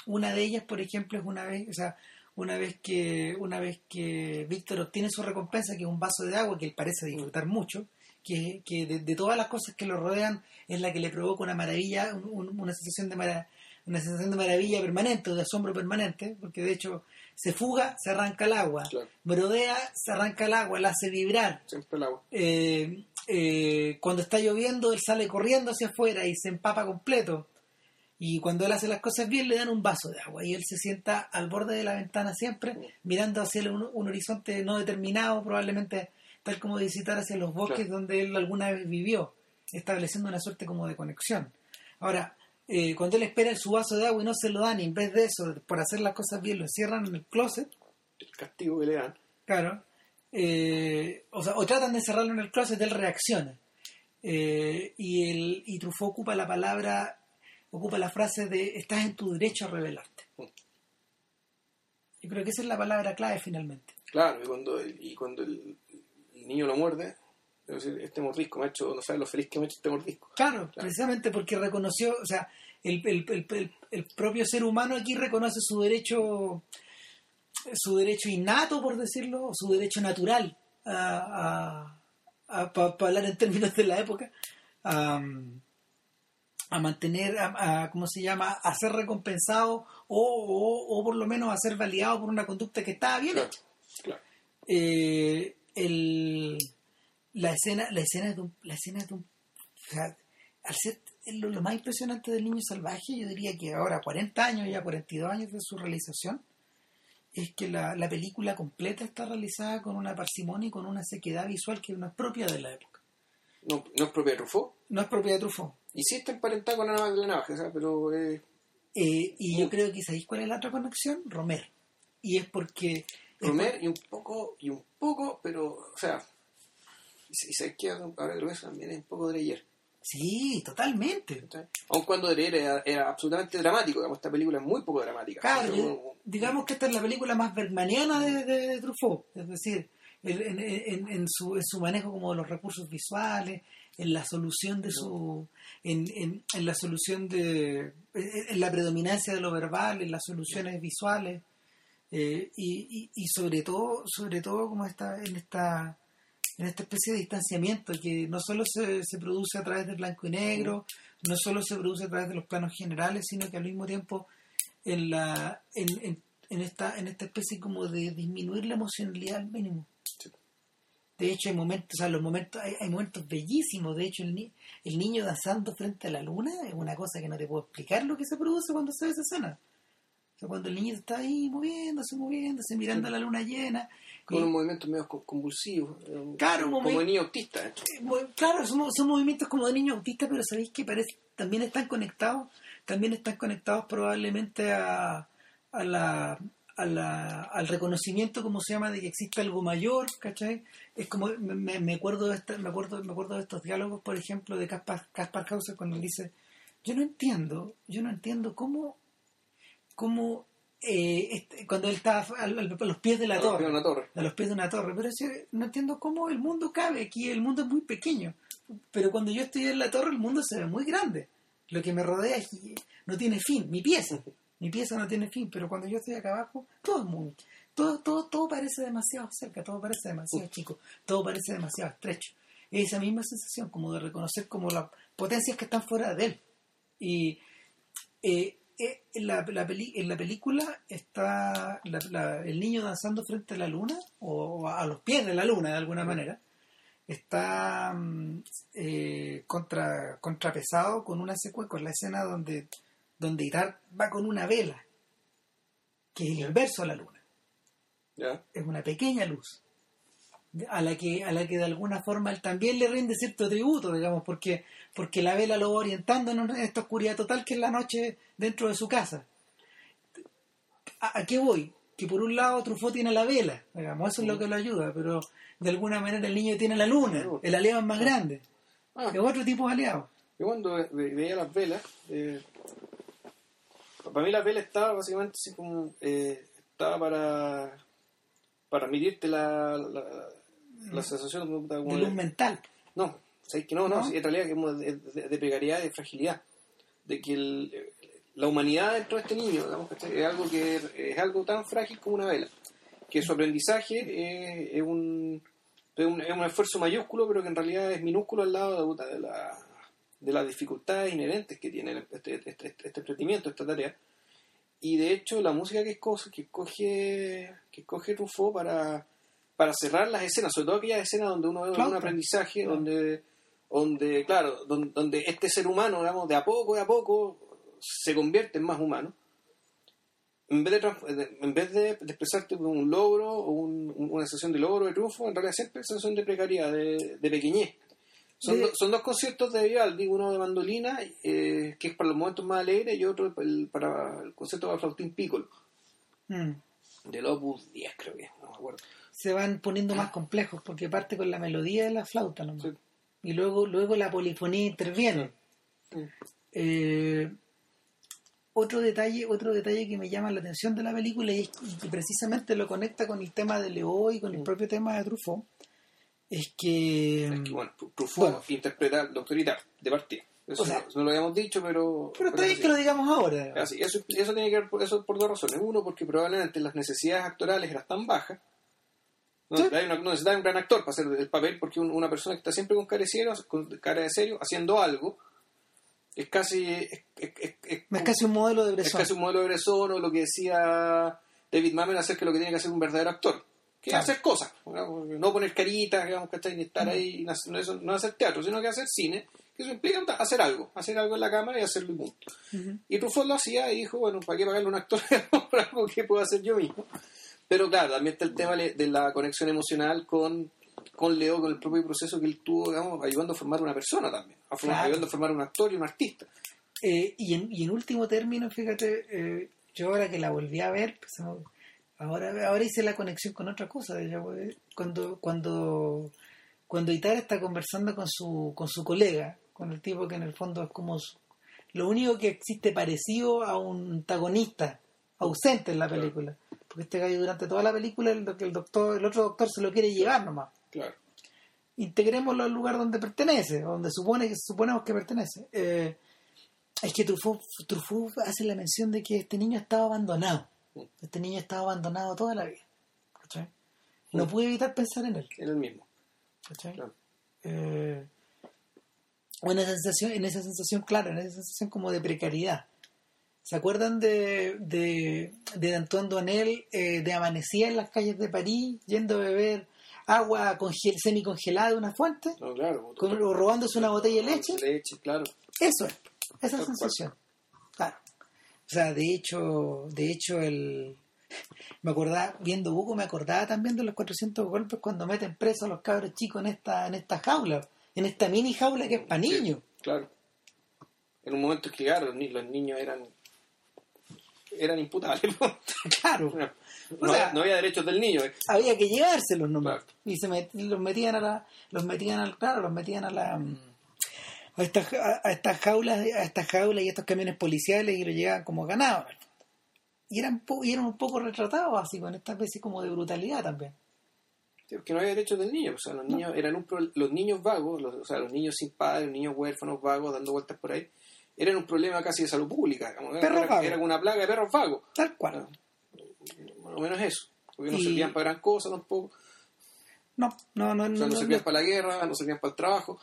Una de ellas, por ejemplo, es una vez, o sea, una vez que una vez que Víctor obtiene su recompensa, que es un vaso de agua que él parece disfrutar mucho, que, que de, todas las cosas que lo rodean es la que le provoca una maravilla, una sensación de maravilla una sensación de maravilla permanente, de asombro permanente, porque de hecho se fuga, se arranca el agua, brodea, se arranca el agua, la hace vibrar. Siempre el agua. Eh, eh, cuando está lloviendo, él sale corriendo hacia afuera y se empapa completo. Y cuando él hace las cosas bien, le dan un vaso de agua y él se sienta al borde de la ventana siempre, mirando hacia un, horizonte no determinado, probablemente tal como visitar hacia los bosques donde él alguna vez vivió, estableciendo una suerte como de conexión. Ahora, eh, cuando él espera su vaso de agua y no se lo dan, y en vez de eso, por hacer las cosas bien, lo encierran en el closet. El castigo que le dan. Claro. Eh, o sea, o tratan de encerrarlo en el closet, él reacciona. Eh, y, el, y Truffaut ocupa la palabra, ocupa la frase de estás en tu derecho a revelarte. Mm. Yo creo que esa es la palabra clave finalmente. Claro, y cuando, y cuando el niño lo muerde, este mordisco me ha hecho, no sabes lo feliz que me ha hecho este mordisco. Claro, precisamente porque reconoció, o sea, el, propio ser humano aquí reconoce su derecho, su derecho innato, por decirlo, su derecho natural, a, para hablar en términos de la época, a, mantener, a, ¿cómo se llama?, a ser recompensado o, por lo menos a ser validado por una conducta que estaba bien hecha. Eh, el la escena, la escena de un, la escena de un, o sea, al ser lo, más impresionante del niño salvaje, yo diría que ahora 40 años, ya 42 años de su realización, es que la, la película completa está realizada con una parsimonia y con una sequedad visual que no es propia de la época. No, no es propia de Truffaut. No es propia de Truffaut. Y sí está emparentada con la navaja, la navaja pero... Eh... Eh, y yo creo que ¿sabéis cuál es la otra conexión? Romer. Y es porque... Romer y un poco, y un poco, pero, o sea, y se queda ahora que lo ves también es un poco Dreyer. Sí, totalmente. Aun cuando Dreyer era, absolutamente dramático, digamos, esta película es muy poco dramática. Claro, digamos que esta es la película más bergmaniana de, de, Truffaut, es decir, en, en, en, su, en su manejo como de los recursos visuales, en la solución de su en, en, en, la solución de en la predominancia de lo verbal en las soluciones visuales eh, y, y, y, sobre todo sobre todo como está en esta en esta especie de distanciamiento que no solo se, se, produce a través del blanco y negro, no solo se produce a través de los planos generales, sino que al mismo tiempo en la en, en, esta en esta especie como de disminuir la emocionalidad al mínimo. De hecho, hay momentos, o sea, los momentos, hay, momentos bellísimos. De hecho, el, el niño danzando frente a la luna es una cosa que no te puedo explicar lo que se produce cuando se ve esa escena. O sea, cuando el niño está ahí moviéndose, moviéndose, mirando a la luna llena, con un movimiento medio convulsivo. Claro, como de niño autista. Eh, claro, son, son, movimientos como de niño autista, pero sabéis que parece, también están conectados, también están conectados probablemente a, a la, a la, al reconocimiento, como se llama, de que existe algo mayor, ¿cachai? Es como, me, me acuerdo de me acuerdo, me acuerdo de estos diálogos, por ejemplo, de Caspar, Caspar Hauser cuando dice, yo no entiendo, yo no entiendo cómo, cómo eh, este, cuando él está a, los pies de la torre, a los pies de una torre, pero no entiendo cómo el mundo cabe aquí, el mundo es muy pequeño, pero cuando yo estoy en la torre el mundo se ve muy grande, lo que me rodea no tiene fin, mi pieza, Mi pieza no tiene fin, pero cuando yo estoy acá abajo, todo es muy... Todo, todo, todo parece demasiado cerca, todo parece demasiado chico, todo parece demasiado estrecho. Es esa misma sensación como de reconocer como las potencias que están fuera de él. Y eh, eh, en, la, la peli- en la película está la- la- el niño danzando frente a la luna, o a los pies de la luna de alguna manera, está mm, eh, contra, contrapesado con una secuencia, con la escena donde, donde Itar va con una vela, que es el inverso a la luna, ¿Ya? es una pequeña luz. A la, que, a la que de alguna forma él también le rinde cierto tributo, digamos, porque, porque la vela lo va orientando en esta oscuridad total que es la noche dentro de su casa. ¿A, a qué voy? Que por un lado Truffaut tiene la vela, digamos, eso es lo que lo ayuda, pero de alguna manera el niño tiene la luna, el aliado es más grande, Ah, es otro tipo de aliado. yo cuando ve- ve- veía las velas, eh, para mí las velas estaba básicamente así como, eh, estaba para, para medirte la, la, la sensación de, luz mental. No, ¿sabes que no, no, en realidad es de, de- precariedad y de fragilidad. De que el- la humanidad dentro de este niño, es algo que es algo tan frágil como una vela. Que su aprendizaje eh, es, un, es, un, es un esfuerzo mayúsculo, pero que en realidad es minúsculo al lado de, de la, de las dificultades inherentes que tiene este, este, este, este emprendimiento, esta tarea. Y de hecho, la música que escoge, que escoge, que escoge Truffaut para, para cerrar las escenas, sobre todo aquellas escenas donde uno ve un aprendizaje, donde, donde, claro, donde, donde este ser humano, digamos, de a poco, de a poco, se convierte en más humano. En vez de, en vez de, expresarte un logro o un- un- una sensación de logro, de triunfo, en realidad siempre es sensación de precariedad, de, de pequeñez. Son, De- do- son dos conciertos de Vivaldi, uno de mandolina, eh, que es para los momentos más alegres, y otro el- para el concierto para flautín piccolo, Mm. del Opus 10 creo que, no me acuerdo. Se van poniendo más complejos porque parte con la melodía de la flauta nomás. Sí. y luego, luego la polifonía interviene. Sí. Eh, otro detalle, otro detalle que me llama la atención de la película y, es- y que precisamente lo conecta con el tema de Leo y con el Mm. propio tema de Truffaut es que, Es que, bueno, Truffaut Bueno. interpreta al doctor de partida. Eso O sea- no, no lo habíamos dicho, pero... pero está bien que lo digamos ahora. Así, eso, eso tiene que ver por, eso por dos razones. Uno, porque probablemente las necesidades actorales eran tan bajas. No, Sí. Hay una- no necesitaba un gran actor para hacer el papel, porque un- una persona que está siempre con cara de serio, con cara de serio haciendo algo, es casi. Es, es- es- es- Es casi un modelo de es Bresson. casi un modelo de Bresson o lo que decía David Mamet acerca de lo que tiene que hacer un verdadero actor. Que es hacer cosas, ¿no? poner caritas, digamos, ¿cachai? ni estar ahí, no, no eso- no hacer teatro, sino que hacer cine, que eso implica hacer algo, hacer algo en la cámara y hacerlo y punto. Y Truffaut lo hacía y dijo, bueno, ¿para qué pagarle a un actor por algo que puedo hacer yo mismo? Pero claro, también está el tema de la conexión emocional con, con Leo, con el propio proceso que él tuvo, digamos, ayudando a formar una persona también, a formar- Claro. ayudando a formar un actor y un artista. Eh, y, en, y en último término, fíjate, eh, yo ahora que la volví a ver, pues, ahora, ahora hice la conexión con otra cosa. pues, Cuando, cuando, cuando Itar está conversando con su, con su colega, con el tipo que en el fondo es como su- lo único que existe parecido a un antagonista ausente en la Claro. película. Porque este gallo durante toda la película el, el doctor, el otro doctor se lo quiere llevar nomás. Claro. Integrémoslo al lugar donde pertenece, donde supone que suponemos que pertenece. Eh, es que Truffaut, Truffaut hace la mención de que este niño estaba abandonado. Este niño estaba abandonado toda la vida. ¿cachai? No Mm. pude evitar pensar en él. Era el mismo. ¿cachai? Claro. Eh, o en esa sensación, en esa sensación, claro, en esa sensación como de precariedad. ¿Se acuerdan de, de, de Antoine Duanel eh, de amanecía en las calles de París yendo a beber agua congel, semicongelada de una fuente? No, claro. con- o robándose una botella de leche. Leche, claro. Eso es, esa sensación. O sea, de hecho, de hecho el me acordaba, viendo Buco, me acordaba también de los 400 golpes cuando meten presos a los cabros chicos en esta en esta jaula, en esta mini jaula que es para niños. Claro. En un momento que, claro, los, ni- los niños eran eran imputables. Claro. no, O sea- había, no había derechos del niño. eh. Había que llevárselos nomás. Claro. Y se met- los metían a la, los metían al, claro, los metían a la mm, a estas a, a estas jaulas, a estas jaulas y estos camiones policiales y los llevaban como ganado. Y eran po- y eran un poco retratados así con esta especie como de brutalidad también. Sí, porque no había derechos del niño. O sea, los niños eran un pro- los niños vagos, los, o sea, los niños sin padres, los niños huérfanos vagos dando vueltas por ahí, eran un problema casi de salud pública. Era, Perros era, vagos. era una plaga de perros vagos. Tal cual. Más o menos eso. Porque no servían para gran cosa tampoco. No, no, no, O sea, no, no, no, servían no. para la guerra, no servían para el trabajo.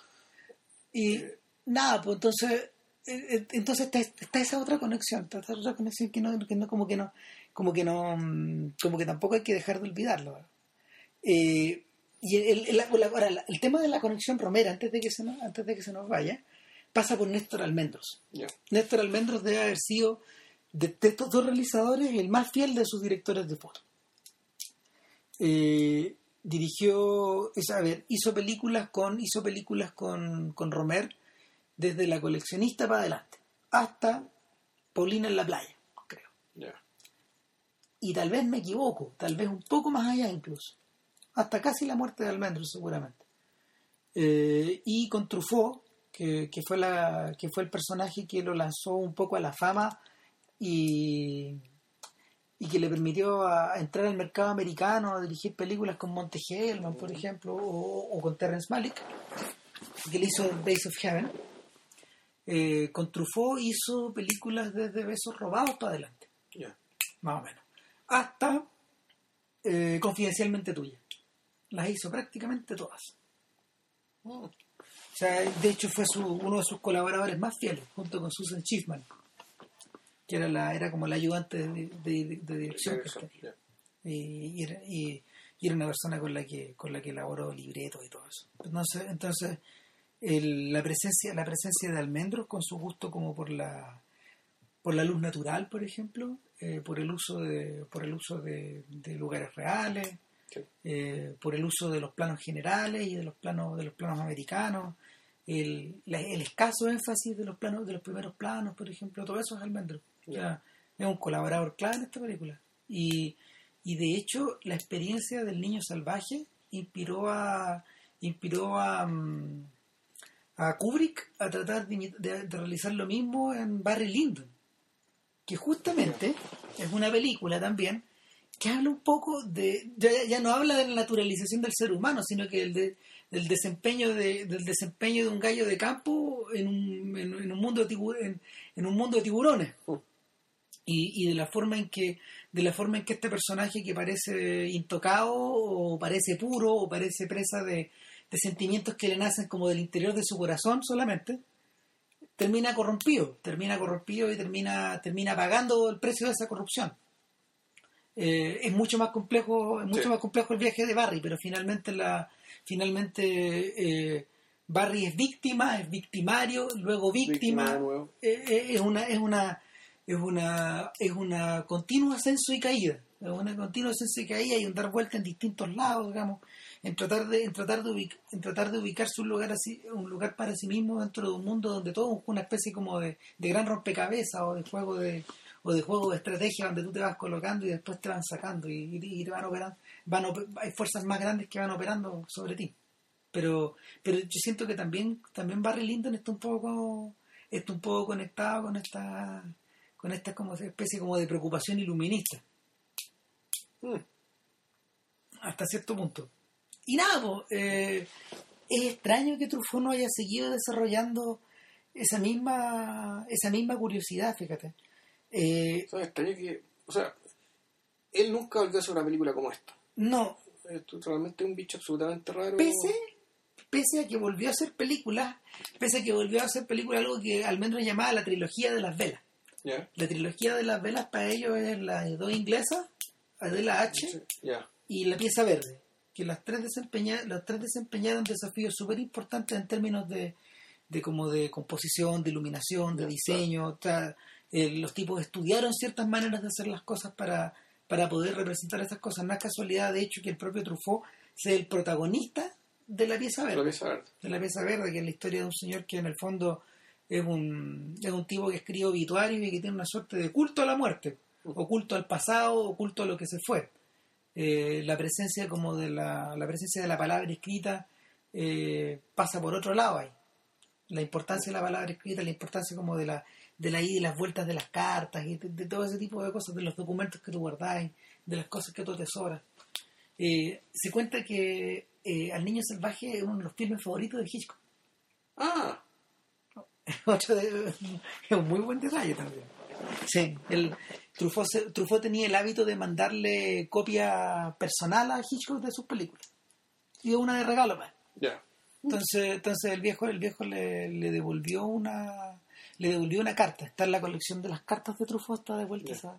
Y nada, pues entonces, eh, eh, entonces está, está esa otra conexión, está esa otra conexión que no, que no, como que no, como que no, mm, como que tampoco hay que dejar de olvidarlo. Eh, y el, el- la- ahora, el tema de la conexión romera, antes de que se nos, antes de que se nos vaya, pasa por Néstor Almendros. Ya. Néstor Almendros debe haber sido de, de estos dos realizadores el más fiel de sus directores de foto. Eh, dirigió, es, a ver, hizo películas con, hizo películas con, con Romer desde la coleccionista para adelante, hasta Paulina en la playa, creo. Y tal vez me equivoco, tal vez un poco más allá incluso, hasta casi la muerte de Almendros seguramente. Eh, y con Truffaut, que, que fue la, que fue el personaje que lo lanzó un poco a la fama y, y que le permitió a, a entrar al mercado americano, a dirigir películas con Monte Hellman, por ejemplo, o, o con Terrence Malick, que le hizo Days of Heaven. Eh, con Truffaut hizo películas desde Besos Robados para adelante, más o menos, hasta eh, Confidencialmente Tuya. Las hizo prácticamente todas. Mm. O sea, de hecho fue su, uno de sus colaboradores más fieles, junto con Susan Schiffman, que era, la, era como la ayudante de, de- de dirección. que tenía. Ya. y, y era, y- y era una persona con la que con la que elaboró libretos y todo eso. Entonces, entonces el- la presencia la presencia de Almendros con su gusto como por la por la luz natural, por ejemplo, eh, por el uso de por el uso de, de lugares reales, Sí. eh, por el uso de los planos generales y de los planos de los planos americanos, el, la- el escaso énfasis de los planos de los primeros planos, por ejemplo, todo eso es Almendro. O sea, es un colaborador clave en esta película. Y, y de hecho, la experiencia del niño salvaje inspiró a inspiró a, mm, a Kubrick a tratar de, de- de realizar lo mismo en Barry Lyndon, que justamente es una película también que habla un poco de ya, ya no habla de la naturalización del ser humano sino que el de- del desempeño de, del desempeño de un gallo de campo en un, en, en un mundo de en un mundo de tiburones Mm. y, y de la forma en que de la forma en que este personaje que parece intocado o parece puro o parece presa de, de sentimientos que le nacen como del interior de su corazón solamente termina corrompido termina corrompido y termina termina pagando el precio de esa corrupción. Eh, es mucho más complejo es mucho Sí. más complejo el viaje de Barry pero finalmente la finalmente eh, Barry es víctima es victimario luego víctima, eh, es una es una es una es una continua ascenso y caída. Es una continua ascenso y caída y un dar vuelta en distintos lados digamos en tratar de en tratar de ubic- en tratar de ubicarse un lugar así un lugar para sí mismo dentro de un mundo donde todo es una especie como de, de gran rompecabezas o de juego de o de juego de estrategia donde tú te vas colocando y después te van sacando y, y- te van operando van op- hay fuerzas más grandes que van operando sobre ti. Pero pero yo siento que también también Barry Lyndon está un poco está un poco conectado con esta con esta como especie como de preocupación iluminista. Mm. hasta cierto punto y nada po, eh, es extraño que Truffaut no haya seguido desarrollando esa misma esa misma curiosidad fíjate Eh, ¿Sabes? Extraño que. O sea, él nunca volvió a hacer una película como esta. no Esto es realmente un bicho absolutamente raro. pese pese a que volvió a hacer películas pese a que volvió a hacer películas algo que Almendro llamaba la trilogía de las velas Ya. La trilogía de las velas para ellos es la de dos inglesas, Adela H Ya. y la pieza verde, que las tres desempeñaron, las tres desempeñaron desafíos súper importantes en términos de, de como de composición, de iluminación, de diseño. o sea, eh, los tipos estudiaron ciertas maneras de hacer las cosas para, para poder representar esas cosas. No es casualidad, de hecho, que el propio Truffaut sea el protagonista de la pieza verde de la pieza verde, que es la historia de un señor que en el fondo es un, es un tipo que escribe obituarios y que tiene una suerte de culto a la muerte, o culto al pasado, o culto a lo que se fue. Eh, la presencia como de la, la presencia de la palabra escrita eh, pasa por otro lado ahí. La importancia de la palabra escrita, la importancia como de la, de la ida y las vueltas de las cartas, y de, de todo ese tipo de cosas, de los documentos que tú guardáis, de las cosas que tú atesoras. Eh, se cuenta que eh, Al Niño Salvaje es uno de los filmes favoritos de Hitchcock. Ah, Otro de- es un muy buen detalle también. Sí, el, Truffaut, Truffaut tenía el hábito de mandarle copia personal a Hitchcock de sus películas. Y una de regalo, pues. Ya. Entonces, entonces el viejo, el viejo le, le devolvió una le devolvió una carta. Está en la colección de las cartas de Truffaut, está de vuelta esa,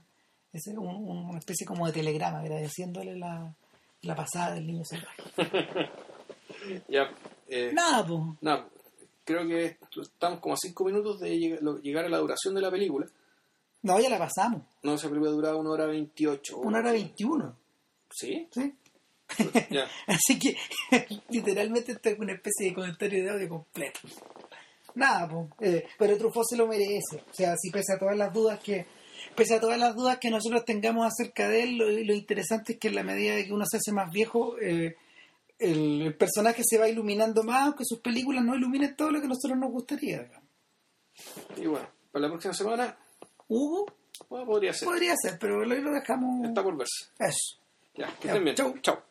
un- un- una especie como de telegrama agradeciéndole la, la pasada del niño salvaje. Ya. Eh, Nada, pues. nada, creo que estamos como a cinco minutos de lleg- llegar a la duración de la película. No, ya la pasamos. No, esa película duraba una hora veintiocho. Una hora veintiuno. ¿Sí? ¿sí? Ya. Así que literalmente esto es una especie de comentario de audio completo. Nada, pues. eh, pero Truffaut se lo merece. O sea, si pese a todas las dudas que pese a todas las dudas que nosotros tengamos acerca de él, lo, lo interesante es que en la medida de que uno se hace más viejo, eh, el, el personaje se va iluminando más, aunque sus películas no iluminen todo lo que a nosotros nos gustaría. digamos. Y bueno, para la próxima semana, Hugo bueno, podría ser. podría ser, pero lo, dejamos. Está por verse. Eso. Ya, que Ya, estén bien. chau. Chao.